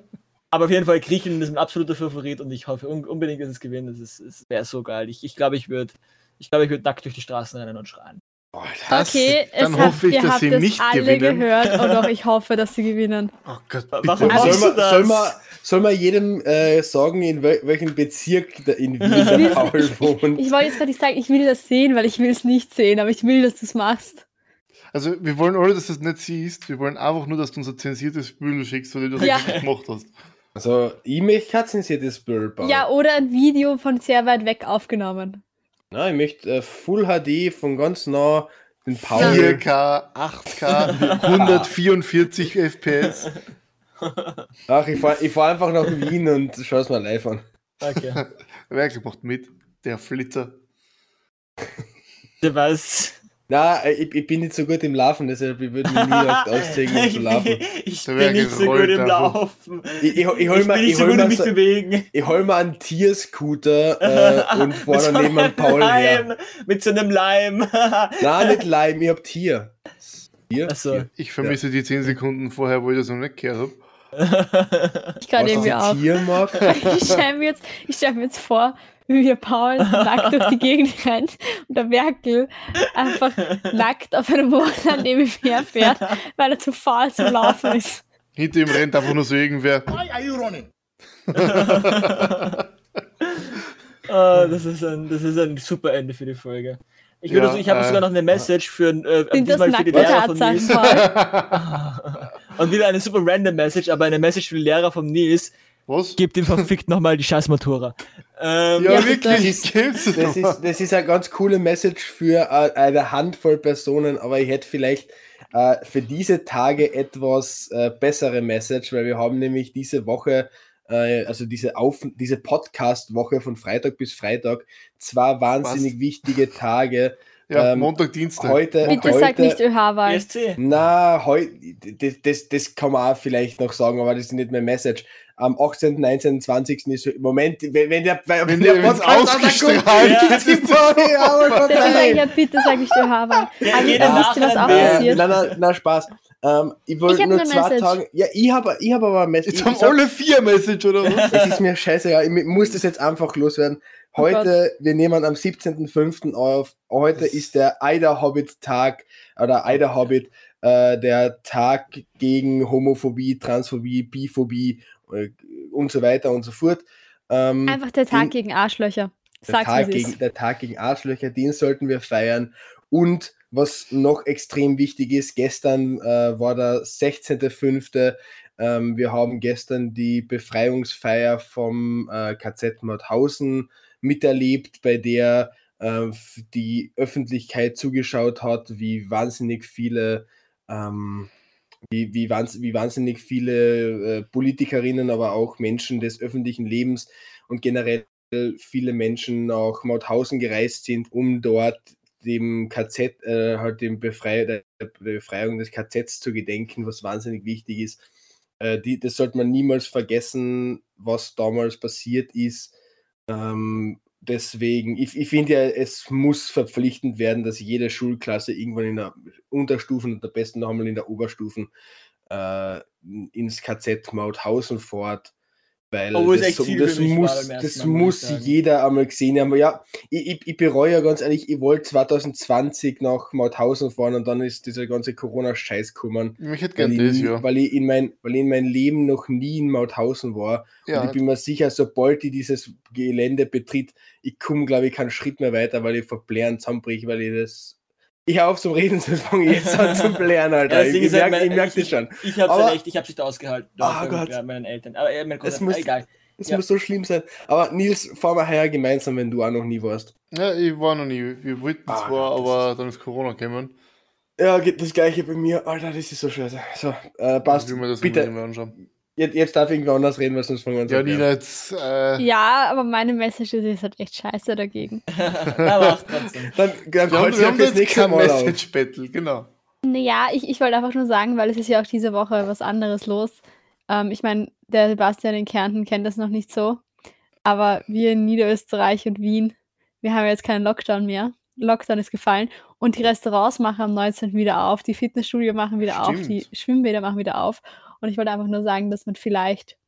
aber auf jeden Fall, Griechenland ist ein absoluter Favorit und ich hoffe unbedingt, dass es gewinnt. Es, es wäre so geil. Ich glaube, ich, glaub, ich würde ich glaub, ich würd nackt durch die Straßen rennen und schreien. Oh, das, okay, dann hoffe ich, dass sie nicht alle gewinnen. gehört und auch ich hoffe, dass sie gewinnen. Oh Gott, bitte. Soll man, soll, man, soll man jedem äh, sagen, in wel welchem Bezirk der in Wien der Paul wohnt? Ich wollte jetzt gerade nicht sagen, ich will das sehen, weil ich will es nicht sehen, aber ich will, dass du es machst. Also wir wollen alle, dass du es nicht siehst. Wir wollen einfach nur, dass du unser zensiertes Bild schickst, weil du das ja. nicht gemacht hast. Also ich möchte kein zensiertes Bild bauen. Ja, oder ein Video von sehr weit weg aufgenommen. Na, ich möchte äh, Full HD von ganz nah den Paul. 4K, 8K, 144 FPS. Ach, ich fahre ich fahr einfach nach Wien und schaue es mal live an. Okay. Wer macht mit? Der Flitzer. Der weiß. Na, ich, ich, bin nicht so gut im Laufen, deshalb ich würde mich nie ausziehen, um zu laufen. Ich bin nicht so gut im Laufen. Ich, ich, ich, hol ich mal, bin nicht so gut im mich so, bewegen. Ich hol mal einen Tierscooter äh, und fahre dann neben einem Paul Leim, her. Mit so einem Leim. Nein, nicht Leim, ich hab Tier. Tier? So. Ich vermisse ja. die 10 Sekunden vorher, wo ich das noch nicht gehört habe. Ich kann irgendwie auch. Tier mag? Ich stelle mir, jetzt, stell mir jetzt vor, wie wir Paul nackt durch die Gegend rennt und der Werkel einfach nackt auf einem Moorland neben ihm herfährt, weil er zu faul zum Laufen ist. Hinter ihm rennt einfach nur so irgendwer. Why are you running? uh, das, ist ein, das ist ein super Ende für die Folge. Ich, ja, so, ich habe äh, sogar noch eine Message für, äh, diesmal für die Lehrer von Nils. Und wieder eine super random Message, aber eine Message für die Lehrer von Nils. Was? Gib dem verfickt nochmal die Scheißmotora. Ähm, ja, wirklich, das ist, das, ist, das ist eine ganz coole Message für äh, eine Handvoll Personen, aber ich hätte vielleicht äh, für diese Tage etwas äh, bessere Message, weil wir haben nämlich diese Woche, äh, also diese, diese Podcast-Woche von Freitag bis Freitag, zwei wahnsinnig Was? wichtige Tage, Ja, Ähm, Montag, Dienstag. heute- Bitte heute- sag nicht ÖH-Wahl. Na, heu, das, das, das kann man auch vielleicht noch sagen, aber das ist nicht mein Message. Am 18., 19., 20. ist Moment, wenn, wenn der, wenn Wenn der Podcast ausgestrahlt wird, ist die Party aber Deswegen sage ich vorbei. ja, bitte sag nicht ÖH-Wahl. Ja, Aber jeder wisst ihr, was auch passiert? nein, nein, nein, Spaß. Ähm, ich Ich wollte nur zwei Message. Tage. Ja, ich habe ich hab aber ein Message. Jetzt Ich haben sag- alle vier Message, oder was? Es ist mir scheiße, ja, ich muss das jetzt einfach loswerden. Oh Heute, wir nehmen am 17.05. auf. Heute ist der Eider Hobbit Tag oder Eider Hobbit, äh, der Tag gegen Homophobie, Transphobie, Biphobie und so weiter und so fort. Ähm, Einfach der Tag den- gegen Arschlöcher. der Tag, gegen, der Tag gegen Arschlöcher, den sollten wir feiern. Und was noch extrem wichtig ist, gestern äh, war der 16.05. Ähm, wir haben gestern die Befreiungsfeier vom äh, KZ Mauthausen miterlebt, bei der äh, die Öffentlichkeit zugeschaut hat, wie wahnsinnig viele ähm, wie, wie, wie wahnsinnig viele äh, Politikerinnen, aber auch Menschen des öffentlichen Lebens und generell viele Menschen nach Mauthausen gereist sind, um dort dem KZ, äh, halt dem Befrei der Befreiung des KZs zu gedenken, was wahnsinnig wichtig ist. Äh, die, das sollte man niemals vergessen, was damals passiert ist. Ähm, deswegen, ich, ich finde ja, es muss verpflichtend werden, dass jede Schulklasse irgendwann in der Unterstufen und am besten noch einmal in der Oberstufen äh, ins KZ Mauthausen fährt. Weil es das, so- das muss, das muss jeder einmal gesehen haben. Aber ja, ich, ich, ich bereue ja ganz ehrlich, ich wollte 2020 nach Mauthausen fahren und dann ist dieser ganze Corona-Scheiß gekommen. Ich hätte Weil gern ich, das, nie- ja. weil, ich in mein, weil ich in meinem Leben noch nie in Mauthausen war. Und Ja, ich bin mir sicher, sobald ich dieses Gelände betritt, ich komme, glaube ich, keinen Schritt mehr weiter, weil ich vor Blären zusammenbreche, weil ich das. Ich hör auf zum Reden, sonst fange ich jetzt an zum Blären, Alter. Ich Ding ich halt, merke merk ich- das schon. Ich hab's Aber- halt echt, ich hab's nicht ausgehalten. Ah, bei- Gott. meinen Eltern. Aber äh, mein Das Cousin, muss- egal. Das Ja. muss so schlimm sein. Aber Nils, fahren wir heuer gemeinsam, wenn du auch noch nie warst. ja, ich war noch nie. Wir wollten Ah, zwar, aber dann ist Corona gekommen. Ja, geht das gleiche bei mir. Alter, das ist so scheiße. So, äh, passt. Ich will mir das Bitte, mal anschauen. Jetzt, jetzt darf irgendwer anders reden, weil sonst fangen wir an zu Ja, blären. Nina, jetzt. Äh, Ja, aber meine Message ist halt echt scheiße dagegen. Aber auch trotzdem. Dann, dann wir haben, wir haben jetzt nächste kein. Message-Battle, genau. Naja, ich, ich wollte einfach nur sagen, weil es ist ja auch diese Woche was anderes los. Ähm, ich meine, der Sebastian in Kärnten kennt das noch nicht so. Aber wir in Niederösterreich und Wien, wir haben jetzt keinen Lockdown mehr. Lockdown ist gefallen. Und die Restaurants machen am 19. wieder auf, die Fitnessstudio machen wieder auf, die Stimmt. Schwimmbäder machen wieder auf. Und ich wollte einfach nur sagen, dass man vielleicht,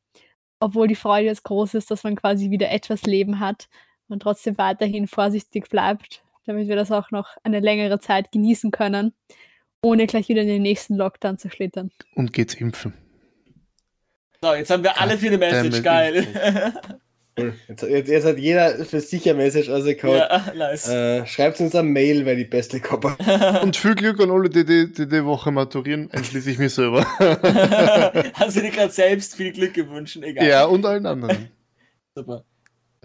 obwohl die Freude jetzt groß ist, dass man quasi wieder etwas Leben hat und trotzdem weiterhin vorsichtig bleibt, damit wir das auch noch eine längere Zeit genießen können ohne gleich wieder in den nächsten Lockdown zu schlittern. Und geht's impfen. So, jetzt haben wir alle für eine Message. Geil. Cool. Jetzt, jetzt, jetzt hat jeder für sich ein Message rausgehauen. ja, nice. Äh, schreibt uns eine Mail, weil die beste Kopper. Und viel Glück an alle, die die, die, die Woche maturieren, einschließlich mir selber. Hast du dir gerade selbst viel Glück gewünscht? Egal. ja, und allen anderen. Super.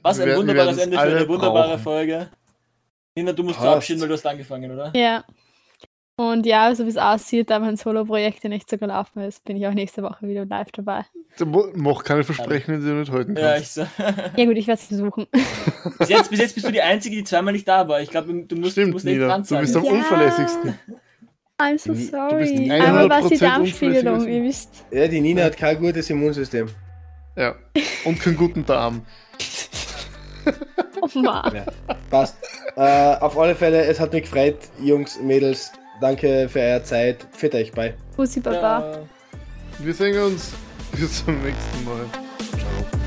Was Wir ein wir wunderbares werden's Ende für eine wunderbare brauchen. Folge. Nina, du musst Passt. verabschieden, weil du hast angefangen, oder? Ja. Und ja, so wie es aussieht, da mein Solo-Projekt ja nicht so gelaufen ist, bin ich auch nächste Woche wieder live dabei. Du Mach keine Versprechen, die du nicht halten Ja, kannst. ich so. Ja gut, ich werde es versuchen. bis, jetzt, bis jetzt bist du die Einzige, die zweimal nicht da war. Ich glaube, du musst, Stimmt, musst echt Nina. dran Du sein. bist am Ja. unverlässigsten. I'm so Du sorry. 100% Aber was die Darmspiegelung, ihr wisst. Ja, die Nina hat kein gutes Immunsystem. Ja. Und keinen guten Darm. Oh Mann. Ja, passt. äh, auf alle Fälle, es hat mich gefreut, Jungs, Mädels. Danke für eure Zeit. Führt euch bei. Bussi Baba. Ja. Wir sehen uns bis zum nächsten Mal. Ciao.